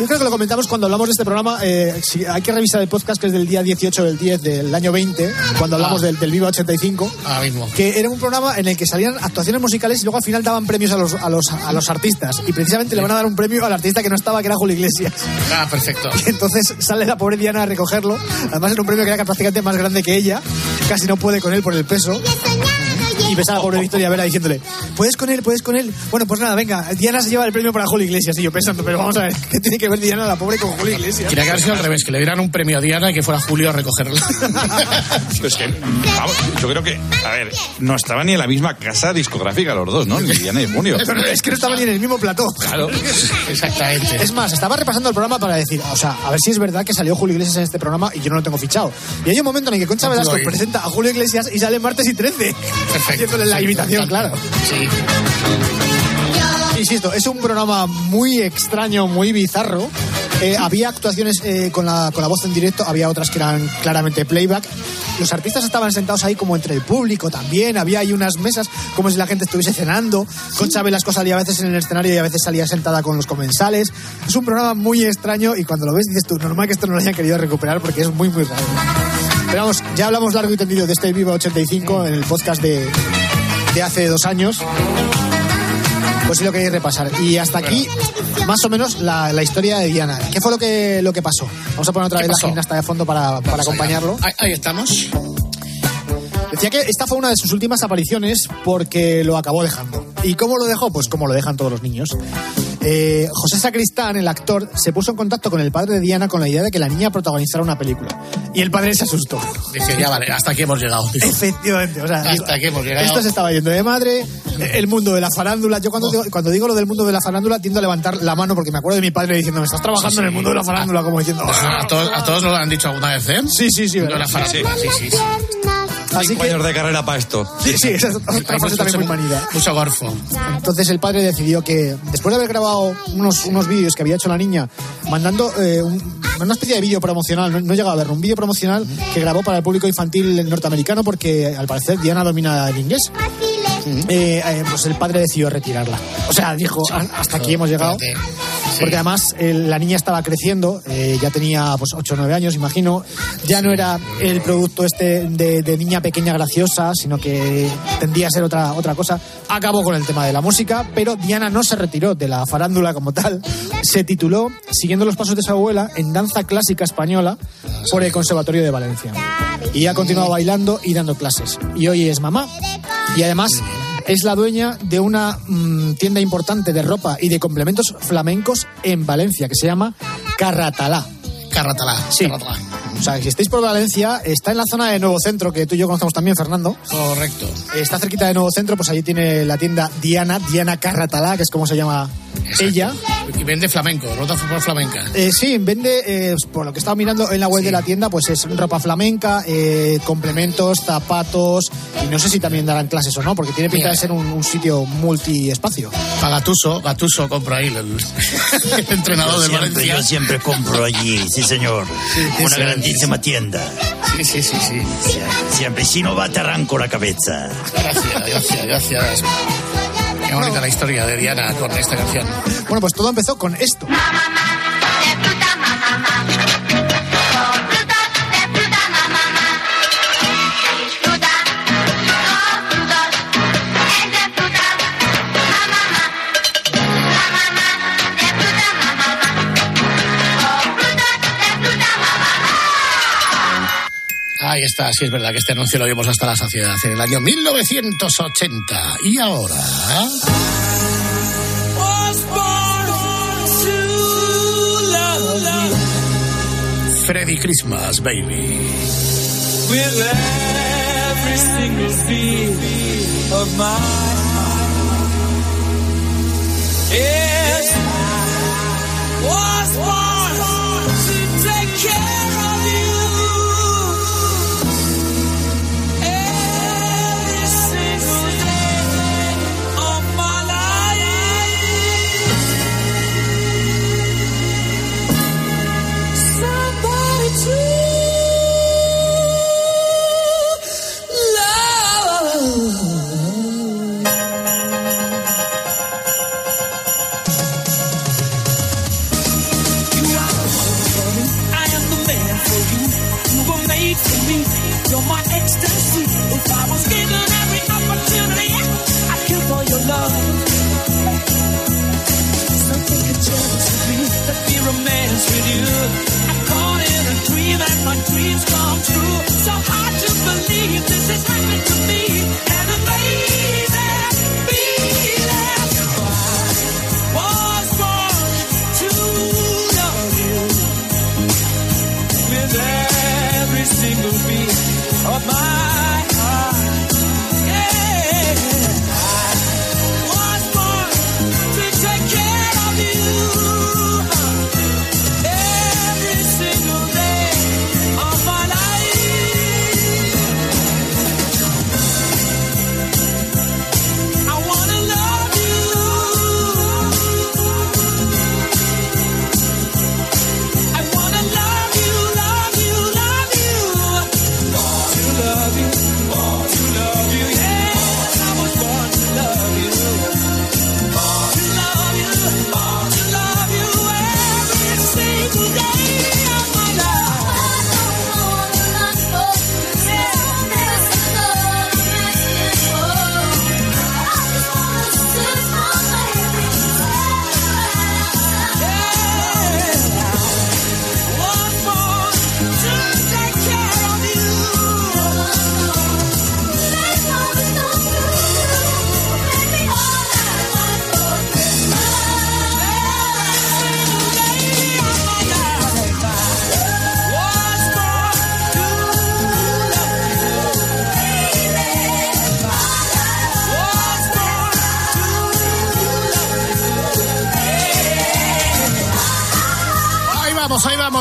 yo creo que lo comentamos cuando hablamos de este programa. eh, si- hay que revisar el podcast que es del día 18 del 10 del año 20, cuando hablamos Ah. del, del Viva 85. Ahora mismo. Que era un programa en el que salían actuaciones musicales y luego al final daban premios a los, a los, a los artistas. Y precisamente le van a dar un premio al artista que no estaba, que era Julio Iglesias. Ah, perfecto. Y entonces sale la pobre Diana a recogerlo. Además era un premio que era prácticamente más grande que ella. Casi no puede con él por el peso. Y ves a la pobre Victoria Vera diciéndole, ¿puedes con él? ¿Puedes con él? Bueno, pues nada, venga, Diana se lleva el premio para Julio Iglesias. Y yo pensando, pero vamos a ver, ¿qué tiene que ver Diana la pobre con Julio Iglesias? Quería que haber sido al revés, que le dieran un premio a Diana y que fuera Julio a recogerlo. Es que, vamos, yo creo que, a ver, no estaban ni en la misma casa discográfica los dos, ¿no? Ni Diana y Julio. Pero es que no estaban ni en el mismo plató. Claro. Exactamente. Es más, estaba repasando el programa para decir, o sea, a ver si es verdad que salió Julio Iglesias en este programa y yo no lo tengo fichado. Y hay un momento en el que Concha Velasco presenta a Julio Iglesias y sale martes y 13. Haciéndole la imitación, claro. Sí. Insisto, es un programa muy extraño, muy bizarro. Eh, había actuaciones eh, con, la, con la voz en directo, había otras que eran claramente playback. Los artistas estaban sentados ahí como entre el público también. Había ahí unas mesas como si la gente estuviese cenando. Concha Velasco salía a veces en el escenario y a veces salía sentada con los comensales. Es un programa muy extraño y cuando lo ves dices tú, normal que esto no lo hayan querido recuperar porque es muy, muy raro. Pero vamos, ya hablamos largo y tendido de este Viva 85 en el podcast de, de hace dos años. Pues sí lo queréis repasar. Y hasta aquí, más o menos, la, la historia de Diana. ¿Qué fue lo que, lo que pasó? Vamos a poner otra ¿Qué vez pasó? la gimnasta de fondo para, para acompañarlo. Ahí, ahí estamos. Decía que esta fue una de sus últimas apariciones porque lo acabó dejando. ¿Y cómo lo dejó? Pues como lo dejan todos los niños. Eh, José Sacristán, el actor, se puso en contacto con el padre de Diana con la idea de que la niña protagonizara una película. Y el padre se asustó. Dice, ya vale, hasta aquí hemos llegado. Efectivamente, o sea, Hasta aquí hemos llegado. Esto se estaba yendo de madre, el mundo de la farándula. Yo cuando, digo, cuando digo lo del mundo de la farándula tiendo a levantar la mano porque me acuerdo de mi padre diciendo, me estás trabajando Sí, sí. en el mundo de la farándula, como diciendo... A todos, a todos nos lo han dicho alguna vez, ¿eh? Sí, sí, sí. No ¿verdad? la farándula, sí, sí. sí. Así Cinco que, años de carrera para esto. sí, sí, esa es otra Hay frase también muy manida. mucho gorfo. Entonces el padre decidió que, después de haber grabado unos, unos vídeos que había hecho la niña, mandando eh, un- una especie de vídeo promocional, no, no he llegado a verlo, un vídeo promocional que grabó para el público infantil norteamericano porque al parecer Diana domina el inglés. Eh, eh, pues el padre decidió retirarla. O sea, dijo, "Ah, hasta aquí hemos llegado. Porque además eh, la niña estaba creciendo, eh, ya tenía pues 8 o 9 años, imagino. Ya no era el producto este de, de niña pequeña graciosa, sino que tendía a ser otra, otra cosa. Acabó con el tema de la música, pero Diana no se retiró de la farándula como tal. Se tituló, siguiendo los pasos de su abuela, en danza clásica española por el Conservatorio de Valencia. Y ha continuado bailando y dando clases. Y hoy es mamá. Y además es la dueña de una mm, tienda importante de ropa y de complementos flamencos en Valencia, que se llama Carratalá. Carratalá. Sí. Carratalá. O sea, si estáis por Valencia, está en la zona de Nuevo Centro, que tú y yo conocemos también, Fernando. Correcto. Está cerquita de Nuevo Centro, pues allí tiene la tienda Diana, Diana Carratalá, que es como se llama ella. Y vende flamenco, rota por flamenca. Eh, sí, vende, eh, por lo que he estado mirando en la web de la tienda, pues es ropa flamenca, eh, complementos, zapatos, y no sé si también darán clases o no, porque tiene pinta Mira. de ser un, un sitio multiespacio. Para Gatuso, Gatuso compra ahí el, el entrenador Yo del siempre, Valencia. yo siempre compro allí, sí señor. Una sí, grandísima tienda. Sí, sí, sí, sí. Siempre, si no va te arranco la cabeza. Gracias, gracias, gracias. Qué bonita la historia de Diana con esta canción. Bueno, pues todo empezó con esto. Ahí está, sí es verdad que este anuncio lo vimos hasta la saciedad en el año 1980. Y ahora... Freddy Christmas, baby. With every single beat of my. Yes,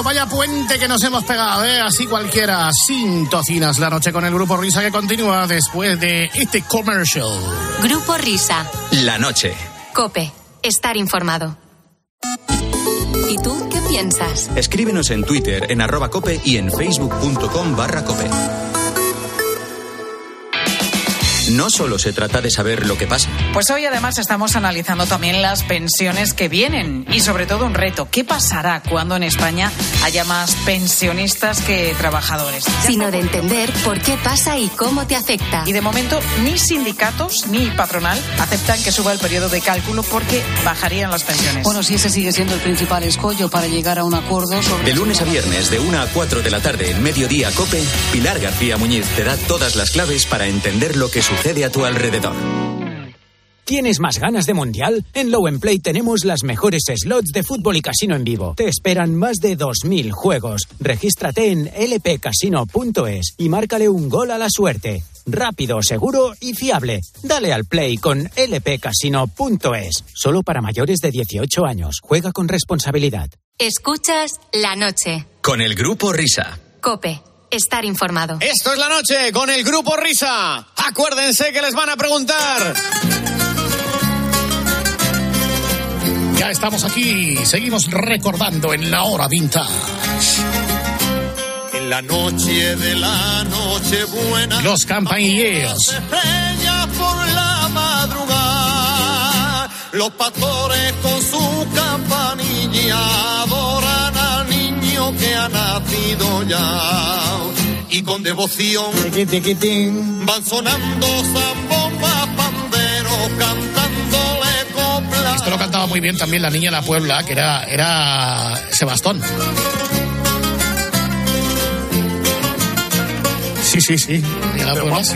Vaya puente que nos hemos pegado, ¿eh? Así cualquiera. Sin tocinas la noche con el grupo Risa que continúa después de este commercial. Grupo Risa. La noche. Cope. Estar informado. ¿Y tú qué piensas? Escríbenos en Twitter en arroba cope y en facebook.com barra cope. No solo se trata de saber lo que pasa. Pues hoy además estamos analizando también las pensiones que vienen y sobre todo un reto. ¿Qué pasará cuando en España haya más pensionistas que trabajadores? Sino de entender por qué pasa y cómo te afecta. Y de momento ni sindicatos ni patronal aceptan que suba el periodo de cálculo porque bajarían las pensiones. Bueno, si ese sigue siendo el principal escollo para llegar a un acuerdo sobre... De lunes a viernes, de 1 a 4 de la tarde, en Mediodía Cope, Pilar García Muñiz te da todas las claves para entender lo que sucede a tu alrededor. ¿Tienes más ganas de mundial? En Low Play tenemos las mejores slots de fútbol y casino en vivo. Te esperan más de 2.000 juegos. Regístrate en lpcasino.es y márcale un gol a la suerte. Rápido, seguro y fiable. Dale al play con lpcasino.es. Solo para mayores de 18 años. Juega con responsabilidad. Escuchas la noche. Con el grupo Risa. Cope. Estar informado. Esto es la noche con el grupo Risa. Acuérdense que les van a preguntar. Ya estamos aquí, seguimos recordando en la hora vintage. En la noche de la noche buena. Los campanilleros. Estrella por la madrugada. Los pastores con su campanilla adoran niño que ha nacido ya. Y con devoción van sonando zambombas, panderos, cantándole coplas. Esto lo cantaba muy bien también la niña de la Puebla, que era, era Sebastón. Sí, sí, sí.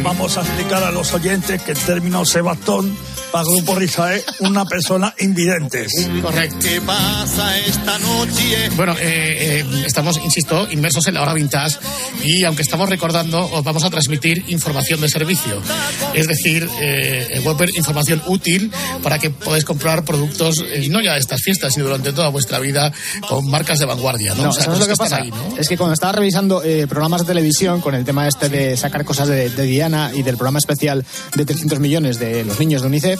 Vamos a explicar a los oyentes que el término Sebastón para Grupo Risa es una persona invidente. Correcto. ¿Qué pasa esta noche? Bueno, eh, eh, estamos, insisto, inmersos en la hora vintage y aunque estamos recordando, os vamos a transmitir información de servicio. Es decir, eh, información útil para que podáis comprar productos, eh, y no ya de estas fiestas, sino durante toda vuestra vida, con marcas de vanguardia. ¿no? No, O sea, ¿sabes lo que están pasa? ahí, ¿no? Es que cuando estaba revisando eh, programas de televisión con el tema este de sacar cosas de, de Diana y del programa especial de 300 millones de los niños de UNICEF,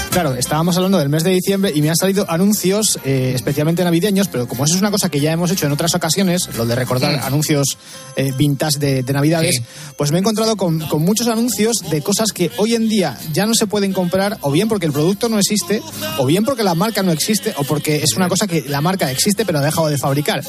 Claro, estábamos hablando del mes de diciembre y me han salido anuncios eh, especialmente navideños, pero como eso es una cosa que ya hemos hecho en otras ocasiones, lo de recordar Mm. anuncios eh, vintage de, de Navidades, pues me he encontrado con, con muchos anuncios de cosas que hoy en día ya no se pueden comprar, o bien porque el producto no existe, o bien porque la marca no existe, o porque es una cosa que la marca existe pero ha dejado de fabricar.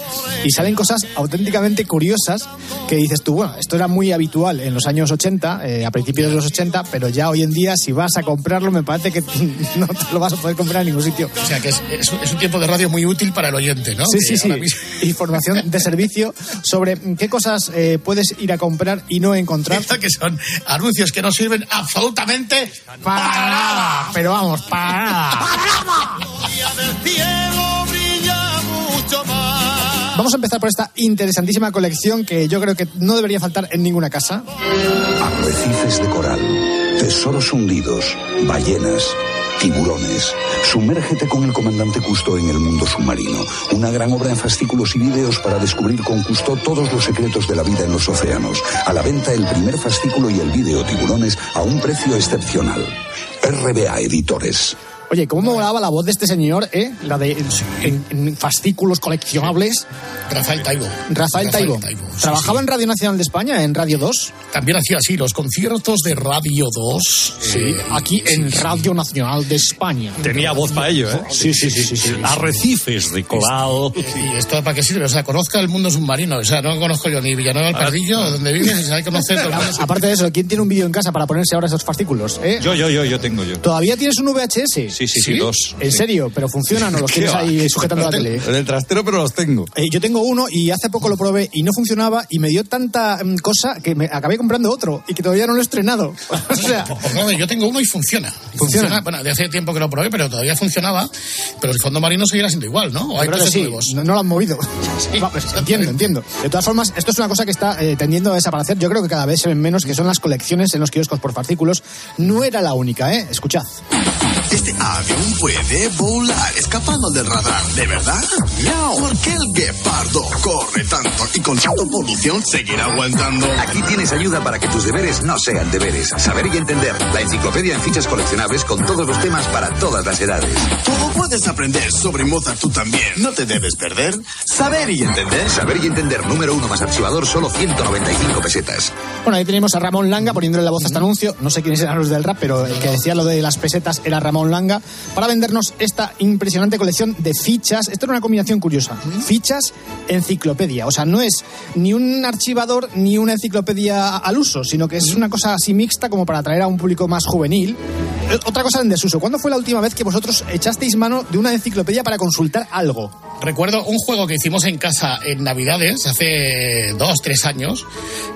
Y salen cosas auténticamente curiosas que dices tú, bueno, esto era muy habitual en los años 80, eh, a principios de los 80, pero ya hoy en día si vas a comprarlo me parece que no te lo vas a poder comprar en ningún sitio. O sea que es, es un- es un tiempo de radio muy útil para el oyente, ¿no? Sí, Que sí, sí. mismo- Información de servicio sobre qué cosas eh, puedes ir a comprar y no encontrar. que son anuncios que no sirven absolutamente para nada. Pero vamos, para nada. Vamos a empezar por esta interesantísima colección que yo creo que no debería faltar en ninguna casa. Arrecifes de coral, tesoros hundidos, ballenas, tiburones. Sumérgete con el comandante Cousteau en el mundo submarino. Una gran obra en fascículos y vídeos para descubrir con Cousteau todos los secretos de la vida en los océanos. A la venta el primer fascículo y el vídeo Tiburones a un precio excepcional. RBA Editores. Oye, ¿cómo me molaba la voz de este señor, eh? La de en, en fascículos coleccionables. Rafael Taibo. Rafael Taibo. Trabajaba en Radio Nacional de España, en Radio 2. También hacía así los conciertos de Radio 2. Sí, eh, aquí en Radio Nacional de España. Tenía voz para ello, ¿eh? Sí, sí, sí, sí. sí. Arrecifes de coral. ¿Y esto para qué sirve? O sea, conozca el mundo submarino. O sea, no conozco yo ni Villanueva del Pardillo, donde vives, y hay que conocer todo el mundo Aparte de eso, ¿quién tiene un vídeo en casa para ponerse ahora esos fascículos? eh? Yo, yo, yo, yo tengo yo. ¿Todavía tienes un VHS? Sí, sí, sí, dos. ¿En serio? ¿Pero funcionan o los ¿Qué tienes ahí sujetando la tele? En el trastero, pero los tengo. Eh, yo tengo uno y hace poco lo probé y no funcionaba y me dio tanta mm, cosa que me acabé comprando otro y que todavía no lo he estrenado. o sea, Pues no, yo tengo uno y funciona. Y ¿Funciona? Bueno, de hace tiempo que lo probé, pero todavía funcionaba. Pero el fondo marino seguirá siendo igual, ¿no? ¿O hay cosas sí, nuevos? no, no lo han movido. Va, pues, entiendo, entiendo. De todas formas, esto es una cosa que está eh, tendiendo a desaparecer. Yo creo que cada vez se ven menos, que son las colecciones en los kioscos por fascículos. No era la única, ¿eh? Escuchad. Este avión puede volar escapando del radar, ¿de verdad? ¿Por qué el guepardo corre tanto y con tanta polución seguirá aguantando? Aquí tienes ayuda para que tus deberes no sean deberes. Saber y entender. La enciclopedia en fichas coleccionables con todos los temas para todas las edades. Todo puedes aprender sobre Mozart tú también. No te debes perder. Saber y entender. Saber y entender número uno más archivador, solo 195 pesetas. Bueno, ahí tenemos a Ramón Langa poniéndole la voz a este anuncio. No sé quiénes eran los del rap, pero el que decía lo de las pesetas era Ramón Langa. Para vendernos esta impresionante colección de fichas. Esto era una combinación curiosa. Fichas, enciclopedia. O sea, no es ni un archivador ni una enciclopedia al uso, sino que es una cosa así mixta como para atraer a un público más juvenil. Eh, Otra cosa en desuso. ¿Cuándo fue la última vez que vosotros echasteis mano de una enciclopedia para consultar algo? Recuerdo un juego que hicimos en casa en Navidades hace dos, tres años,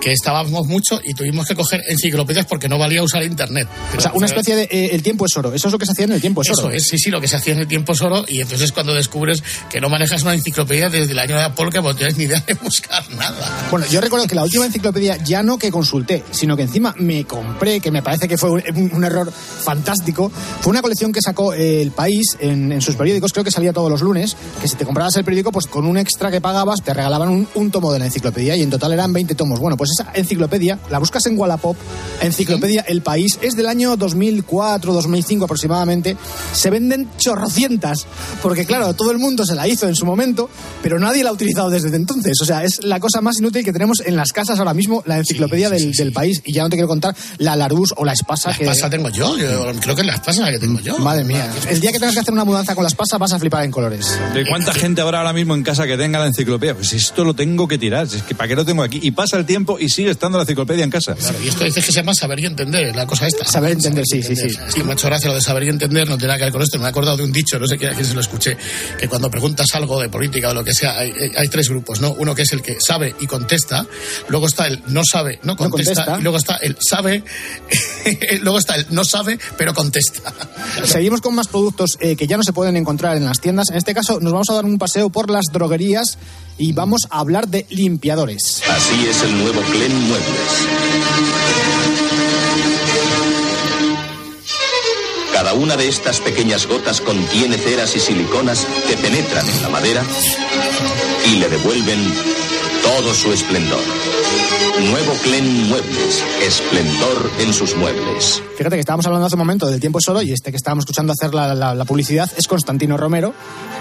que estábamos mucho y tuvimos que coger enciclopedias porque no valía usar internet. O sea, una especie de eh, el tiempo es oro. Eso es lo que se hacía en el tiempo es Eso es, sí, sí, lo que se hacía en el tiempo es oro y entonces cuando descubres que no manejas una enciclopedia desde el año de Apolo que no tienes ni idea de buscar nada. Bueno, yo recuerdo que la última enciclopedia ya no que consulté, sino que encima me compré, que me parece que fue un, un error fantástico, fue una colección que sacó el país en, en sus periódicos, creo que salía todos los lunes, que si te comprabas el periódico, pues con un extra que pagabas te regalaban un, un tomo de la enciclopedia y en total eran 20 tomos. Bueno, pues esa enciclopedia, la buscas en Wallapop, enciclopedia El País, es del año 2004, 2005 aproximadamente, se venden chorrocientas, porque claro, todo el mundo se la hizo en su momento, pero nadie la ha utilizado desde entonces. O sea, es la cosa más inútil que tenemos en las casas ahora mismo, la enciclopedia del, del país. Y ya no te quiero contar la Larus o la Espasa. La que... espasa tengo yo, yo creo que es la espasa la que tengo yo. Madre mía. El día que tengas que hacer una mudanza con la Espasa vas a flipar en colores. ¿De cuánta gente habrá ahora mismo en casa que tenga la enciclopedia? Pues esto lo tengo que tirar. Es que ¿para qué lo tengo aquí? Y pasa el tiempo y sigue estando la enciclopedia en casa. Claro, y esto dices que se llama saber y entender, la cosa esta. Saber entender, sí, sí, sí. Es que me ha hecho gracia lo de saber y entender, no tiene nada que ver con esto. Me he acordado de un dicho, no sé quién, a quién se lo escuché, que cuando preguntas algo de política o lo que sea, hay, hay tres grupos, ¿no? Uno que es el que sabe y contesta, luego está el no sabe, no contesta, contesta. y luego está el sabe, luego está el no sabe, pero contesta. Seguimos con más productos eh, que ya no se pueden encontrar en las tiendas. En este caso, nos vamos a dar un paseo por las droguerías y vamos a hablar de limpiadores. Así es el nuevo Clen Muebles. Cada una de estas pequeñas gotas contiene ceras y siliconas que penetran en la madera y le devuelven todo su esplendor. Nuevo Clen Muebles, esplendor en sus muebles. Fíjate que estábamos hablando hace un momento del tiempo es oro y este que estábamos escuchando hacer la, la- la publicidad es Constantino Romero,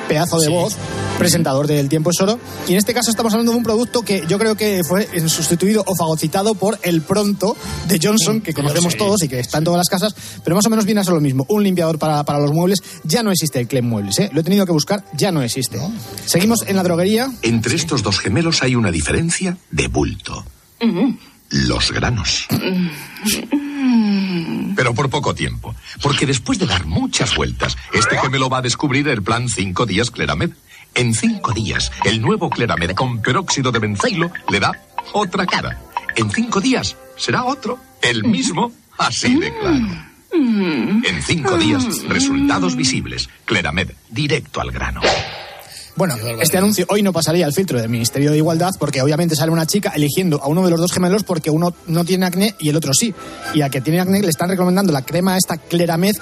pedazo de voz, presentador del tiempo es oro. Y en este caso estamos hablando de un producto que yo creo que fue sustituido o fagocitado por el pronto de Johnson, que conocemos sí. todos y que está en todas las casas, pero más o menos viene a ser lo mismo. Un limpiador para, para los muebles. Ya no existe el Clem Muebles, ¿eh? lo he tenido que buscar, ya no existe. Seguimos en la droguería. Entre estos dos gemelos hay una diferencia de bulto. Los granos. Pero por poco tiempo. Porque después de dar muchas vueltas, este gemelo va a descubrir el plan 5 días Cleramed. En cinco días, el nuevo Cleramed con peróxido de benzoilo le da otra cara. En cinco días será otro, el mismo, así de claro. En cinco días, resultados visibles. Cleramed, directo al grano. Bueno, este anuncio hoy no pasaría al filtro del Ministerio de Igualdad porque obviamente sale una chica eligiendo a uno de los dos gemelos porque uno no tiene acné y el otro sí. Y al que tiene acné le están recomendando la crema esta Cleramed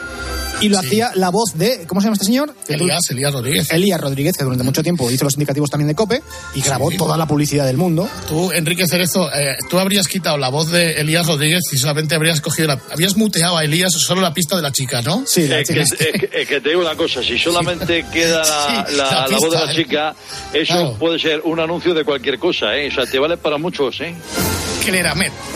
y lo hacía la voz de, ¿cómo se llama este señor? Elías, Elías Rodríguez. Elías Rodríguez, que durante mucho tiempo hizo los indicativos también de COPE y grabó toda la publicidad del mundo. Tú, Enrique Cerezo, eh, tú habrías quitado la voz de Elías Rodríguez y solamente habrías cogido la... Habías muteado a Elías solo la pista de la chica, ¿no? Sí, Es que, es que- que te digo una cosa, si solamente queda la, Sí, la- la la voz de la chica, eso Claro. puede ser un anuncio de cualquier cosa, ¿eh? O sea, te vale para muchos, ¿eh?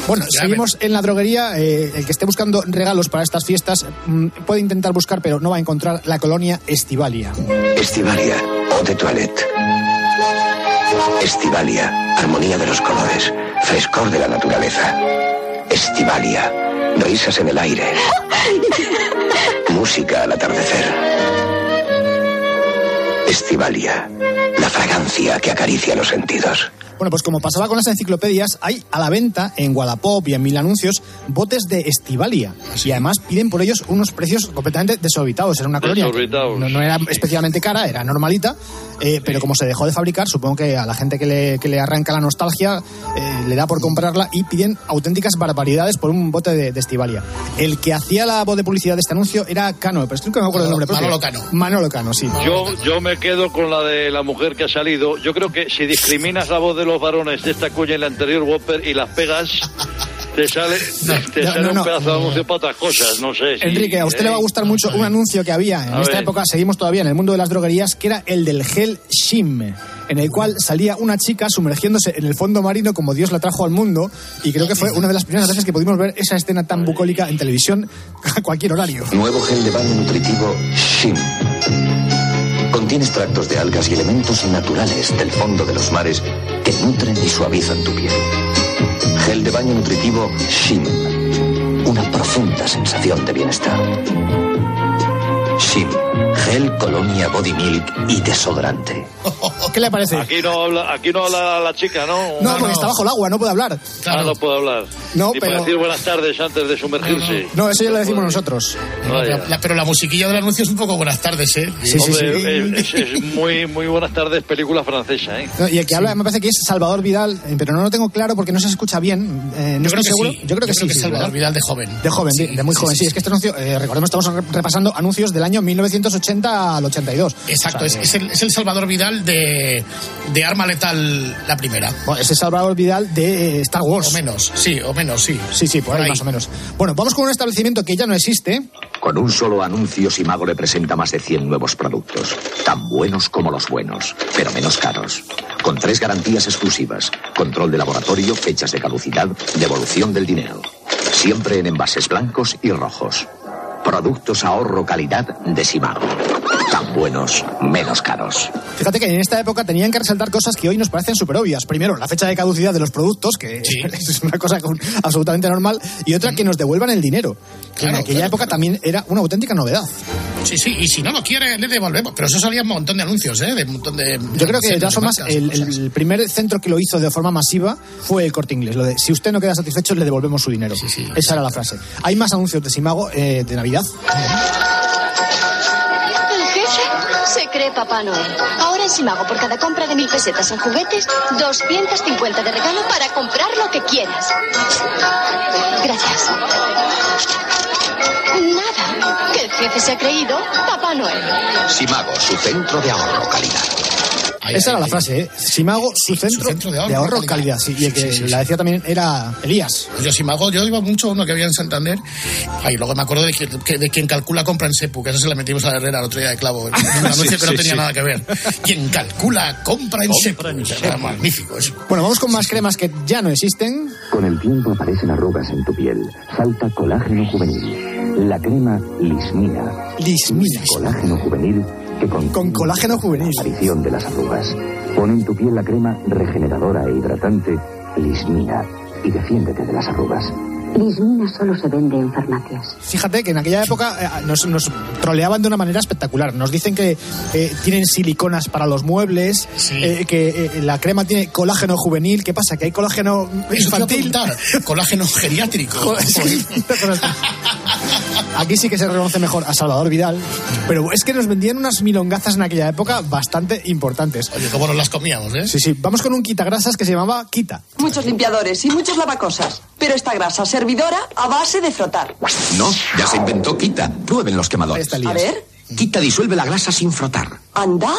Bueno, seguimos en la droguería. eh, el que esté buscando regalos para estas fiestas mm, puede intentar buscar, pero no va a encontrar la colonia Estivalia. Estivalia, de toilette. Estivalia, armonía de los colores, frescor de la naturaleza. Estivalia, risas en el aire. Música al atardecer. Estivalia, la fragancia que acaricia los sentidos. Bueno, pues como pasaba con las enciclopedias, hay a la venta en Wallapop y en Mil Anuncios botes de Estivalia. Y además piden por ellos unos precios completamente desorbitados. Era una colonia. que. No, no era especialmente cara, era normalita. eh, Pero como se dejó de fabricar, supongo que a la gente que le, que le arranca la nostalgia eh, le da por comprarla y piden auténticas barbaridades por un bote de, de Estivalia. El que hacía la voz de publicidad de este anuncio era Cano, pero estoy que no me acuerdo el nombre. propio. Manolo Cano. Manolo Cano, sí. Yo, yo me quedo con la de la mujer que ha salido. Yo creo que si discriminas la voz de los varones de esta cuña y la anterior Whopper y las pegas, te sale, te no, sale no, un no. pedazo de anuncio para otras cosas. No sé. si- Enrique, a usted le va a gustar mucho un anuncio que había en esta ver. época, seguimos todavía en el mundo de las droguerías, que era el del gel Shim, en el cual salía una chica sumergiéndose en el fondo marino como Dios la trajo al mundo, y creo que fue una de las primeras veces que pudimos ver esa escena tan bucólica en televisión a cualquier horario. Nuevo gel de baño nutritivo Shim. Contiene extractos de algas y elementos naturales del fondo de los mares que nutren y suavizan tu piel. Gel de baño nutritivo Shim. Una profunda sensación de bienestar. Shim. Gel, colonia, body milk y desodorante. ¿Qué le parece? Aquí no habla, aquí no habla la chica, ¿no? No, porque está bajo el agua, no puede hablar. Ah, no puede hablar. No, Ni para pero- decir buenas tardes antes de sumergirse. No, eso ya lo decimos nosotros. La- pero la musiquilla del anuncio es un poco buenas tardes, ¿eh? Hombre, Es, es muy, muy buenas tardes, película francesa, ¿eh? No, y el que habla me parece que es Salvador Vidal, eh, pero no lo tengo claro porque no se escucha bien. eh, no Yo estoy creo que seguro. sí. Yo creo que sí. sí, Salvador ¿verdad? Vidal de joven. De joven, de, de muy joven, sí, Es que este anuncio, eh, recordemos, estamos re- repasando anuncios del año 1980 al 82. Exacto, O sea, es, es el, es el Salvador Vidal de, de Arma Letal la primera. Bueno, es Salvador Vidal de eh, Star Wars. O menos, sí, o menos, sí. Sí, sí, por, ahí, ahí. más o menos. Bueno, vamos con un establecimiento que ya no existe. Con un solo anuncio, Simago le presenta más de 100 nuevos productos, tan buenos como los buenos, pero menos caros. Con tres garantías exclusivas, control de laboratorio, fechas de caducidad, devolución del dinero. Siempre en envases blancos y rojos. Productos ahorro calidad de. Tan buenos, menos caros. Fíjate que en esta época tenían que resaltar cosas que hoy nos parecen súper obvias. Primero, la fecha de caducidad de los productos, que es una cosa absolutamente normal, y otra, que nos devuelvan el dinero. que en Claro, aquella claro, época también era una auténtica novedad. Sí, sí, y si no lo quiere, le devolvemos. Pero eso salía un montón de anuncios, ¿eh? De un montón de. Yo creo que de todas formas el, el primer centro que lo hizo de forma masiva fue el Corte Inglés. Lo de si usted no queda satisfecho le devolvemos su dinero. Esa era la frase. Hay más anuncios de Simago eh, de Navidad. Jefe Papá Noel. Ahora en Simago, por cada compra de mil pesetas en juguetes, 250 de regalo para comprar lo que quieras. Gracias. Nada. Que el jefe se ha creído Papá Noel. Simago, su centro de ahorro calidad. Ahí, Esa ahí, era la ahí. frase, ¿eh? Simago, su centro, centro de de ahorro, ahorro, calidad. calidad. Sí, y el que Sí, sí, sí. la decía también era Elías. Yo sí me hago, yo iba mucho a uno que había en Santander. Ay, luego me acuerdo de, que- que- de quien calcula compra en Sepu, que eso se la metimos a Herrera el otro día de clavo. Un anuncio Sí, que no tenía sí. nada que ver. Quien calcula compra en Sepu. Era magnífico eso. Bueno, vamos con más cremas que ya no existen. Con el tiempo aparecen arrugas en tu piel. Falta colágeno juvenil. La crema Lismina. Lismina. Colágeno juvenil que con, colágeno juvenil. aparición de las arrugas. Pon en tu piel la crema regeneradora e hidratante Lismina y defiéndete de las arrugas. Lismina solo se vende en farmacias. Fíjate que en aquella época eh, nos, nos troleaban de una manera espectacular. Nos dicen que eh, tienen siliconas para los muebles, eh, que eh, la crema tiene colágeno juvenil. ¿Qué pasa? Que hay colágeno infantil. Colágeno geriátrico. Sí. Aquí sí que se reconoce mejor a Salvador Vidal. Pero es que nos vendían unas milongazas en aquella época bastante importantes. Oye, cómo nos las comíamos, ¿eh? Sí, sí. Vamos con un quitagrasas que se llamaba Quita. Muchos limpiadores y muchos lavacosas. Pero esta grasa servidora a base de frotar. No, ya se inventó Quita. Prueben los quemadores. A ver. Quita disuelve la grasa sin frotar. Anda.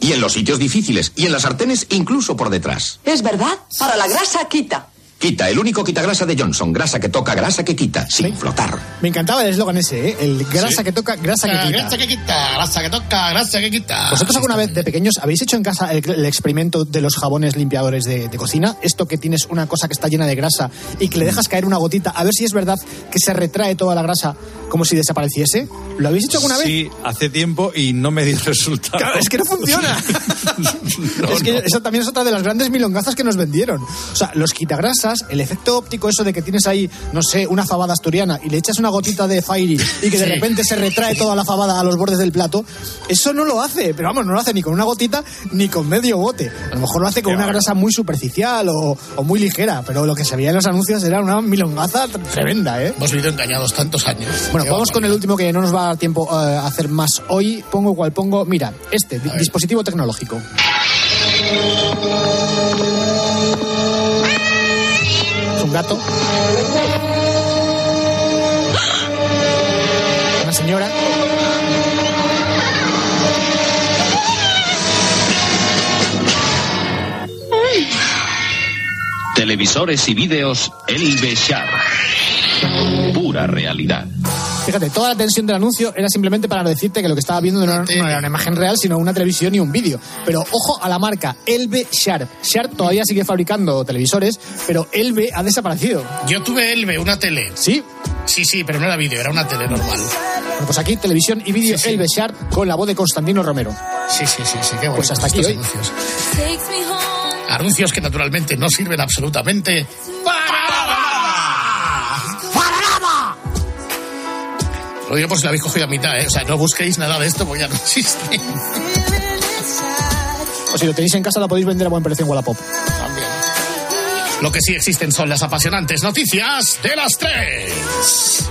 Y en los sitios difíciles, y en las sartenes, incluso por detrás. Es verdad. Para la grasa quita. Quita, el único quitagrasa de Johnson. Grasa que toca, grasa que quita, sin flotar. Me encantaba el eslogan ese, ¿eh? El grasa Sí. que toca, grasa que quita. Grasa que quita, grasa que toca, grasa que quita. ¿Vosotros alguna vez de pequeños habéis hecho en casa el, el experimento de los jabones limpiadores de, de cocina? Esto que tienes una cosa que está llena de grasa y que le dejas caer una gotita, a ver si es verdad que se retrae toda la grasa como si desapareciese. ¿Lo habéis hecho alguna vez? Sí, hace tiempo y no me dio resultado. Claro, es que no funciona. es que eso también es otra de las grandes milongazas que nos vendieron. O sea, los quitagrasas, el efecto óptico, eso de que tienes ahí, no sé, una fabada asturiana y le echas una gotita de Fairy y que de Sí. repente se retrae toda la fabada a los bordes del plato, eso no lo hace. Pero vamos, no lo hace ni con una gotita ni con medio bote. A lo mejor lo hace con una grasa muy superficial o, o muy ligera, pero lo que se veía en los anuncios era una milongaza tremenda, ¿eh? Hemos vivido engañados tantos años. Bueno, vamos con el último que no nos va a dar tiempo eh, a hacer más hoy. Pongo cual pongo. Mira, este, di- dispositivo tecnológico. Un gato. Una señora. Televisores y vídeos Elbe Sharp. Pura realidad. Fíjate, toda la tensión del anuncio era simplemente para decirte que lo que estaba viendo no era, no era una imagen real, sino una televisión y un vídeo. Pero ojo a la marca Elbe Sharp. Sharp todavía sigue fabricando televisores, pero Elbe ha desaparecido. Yo tuve Elbe, una tele. ¿Sí? Sí, sí, pero no era vídeo, era una tele normal. Bueno, pues aquí televisión y vídeo Elbe Sharp con la voz de Constantino Romero. Sí, sí, sí, sí, qué Pues hasta aquí hoy. Anuncios. Anuncios que naturalmente no sirven absolutamente Lo digo por si lo habéis cogido a mitad, ¿eh? O sea, no busquéis nada de esto porque ya no existe. O si lo tenéis en casa, lo podéis vender a buen precio en Wallapop. También. Lo que sí existen son las apasionantes noticias de las tres.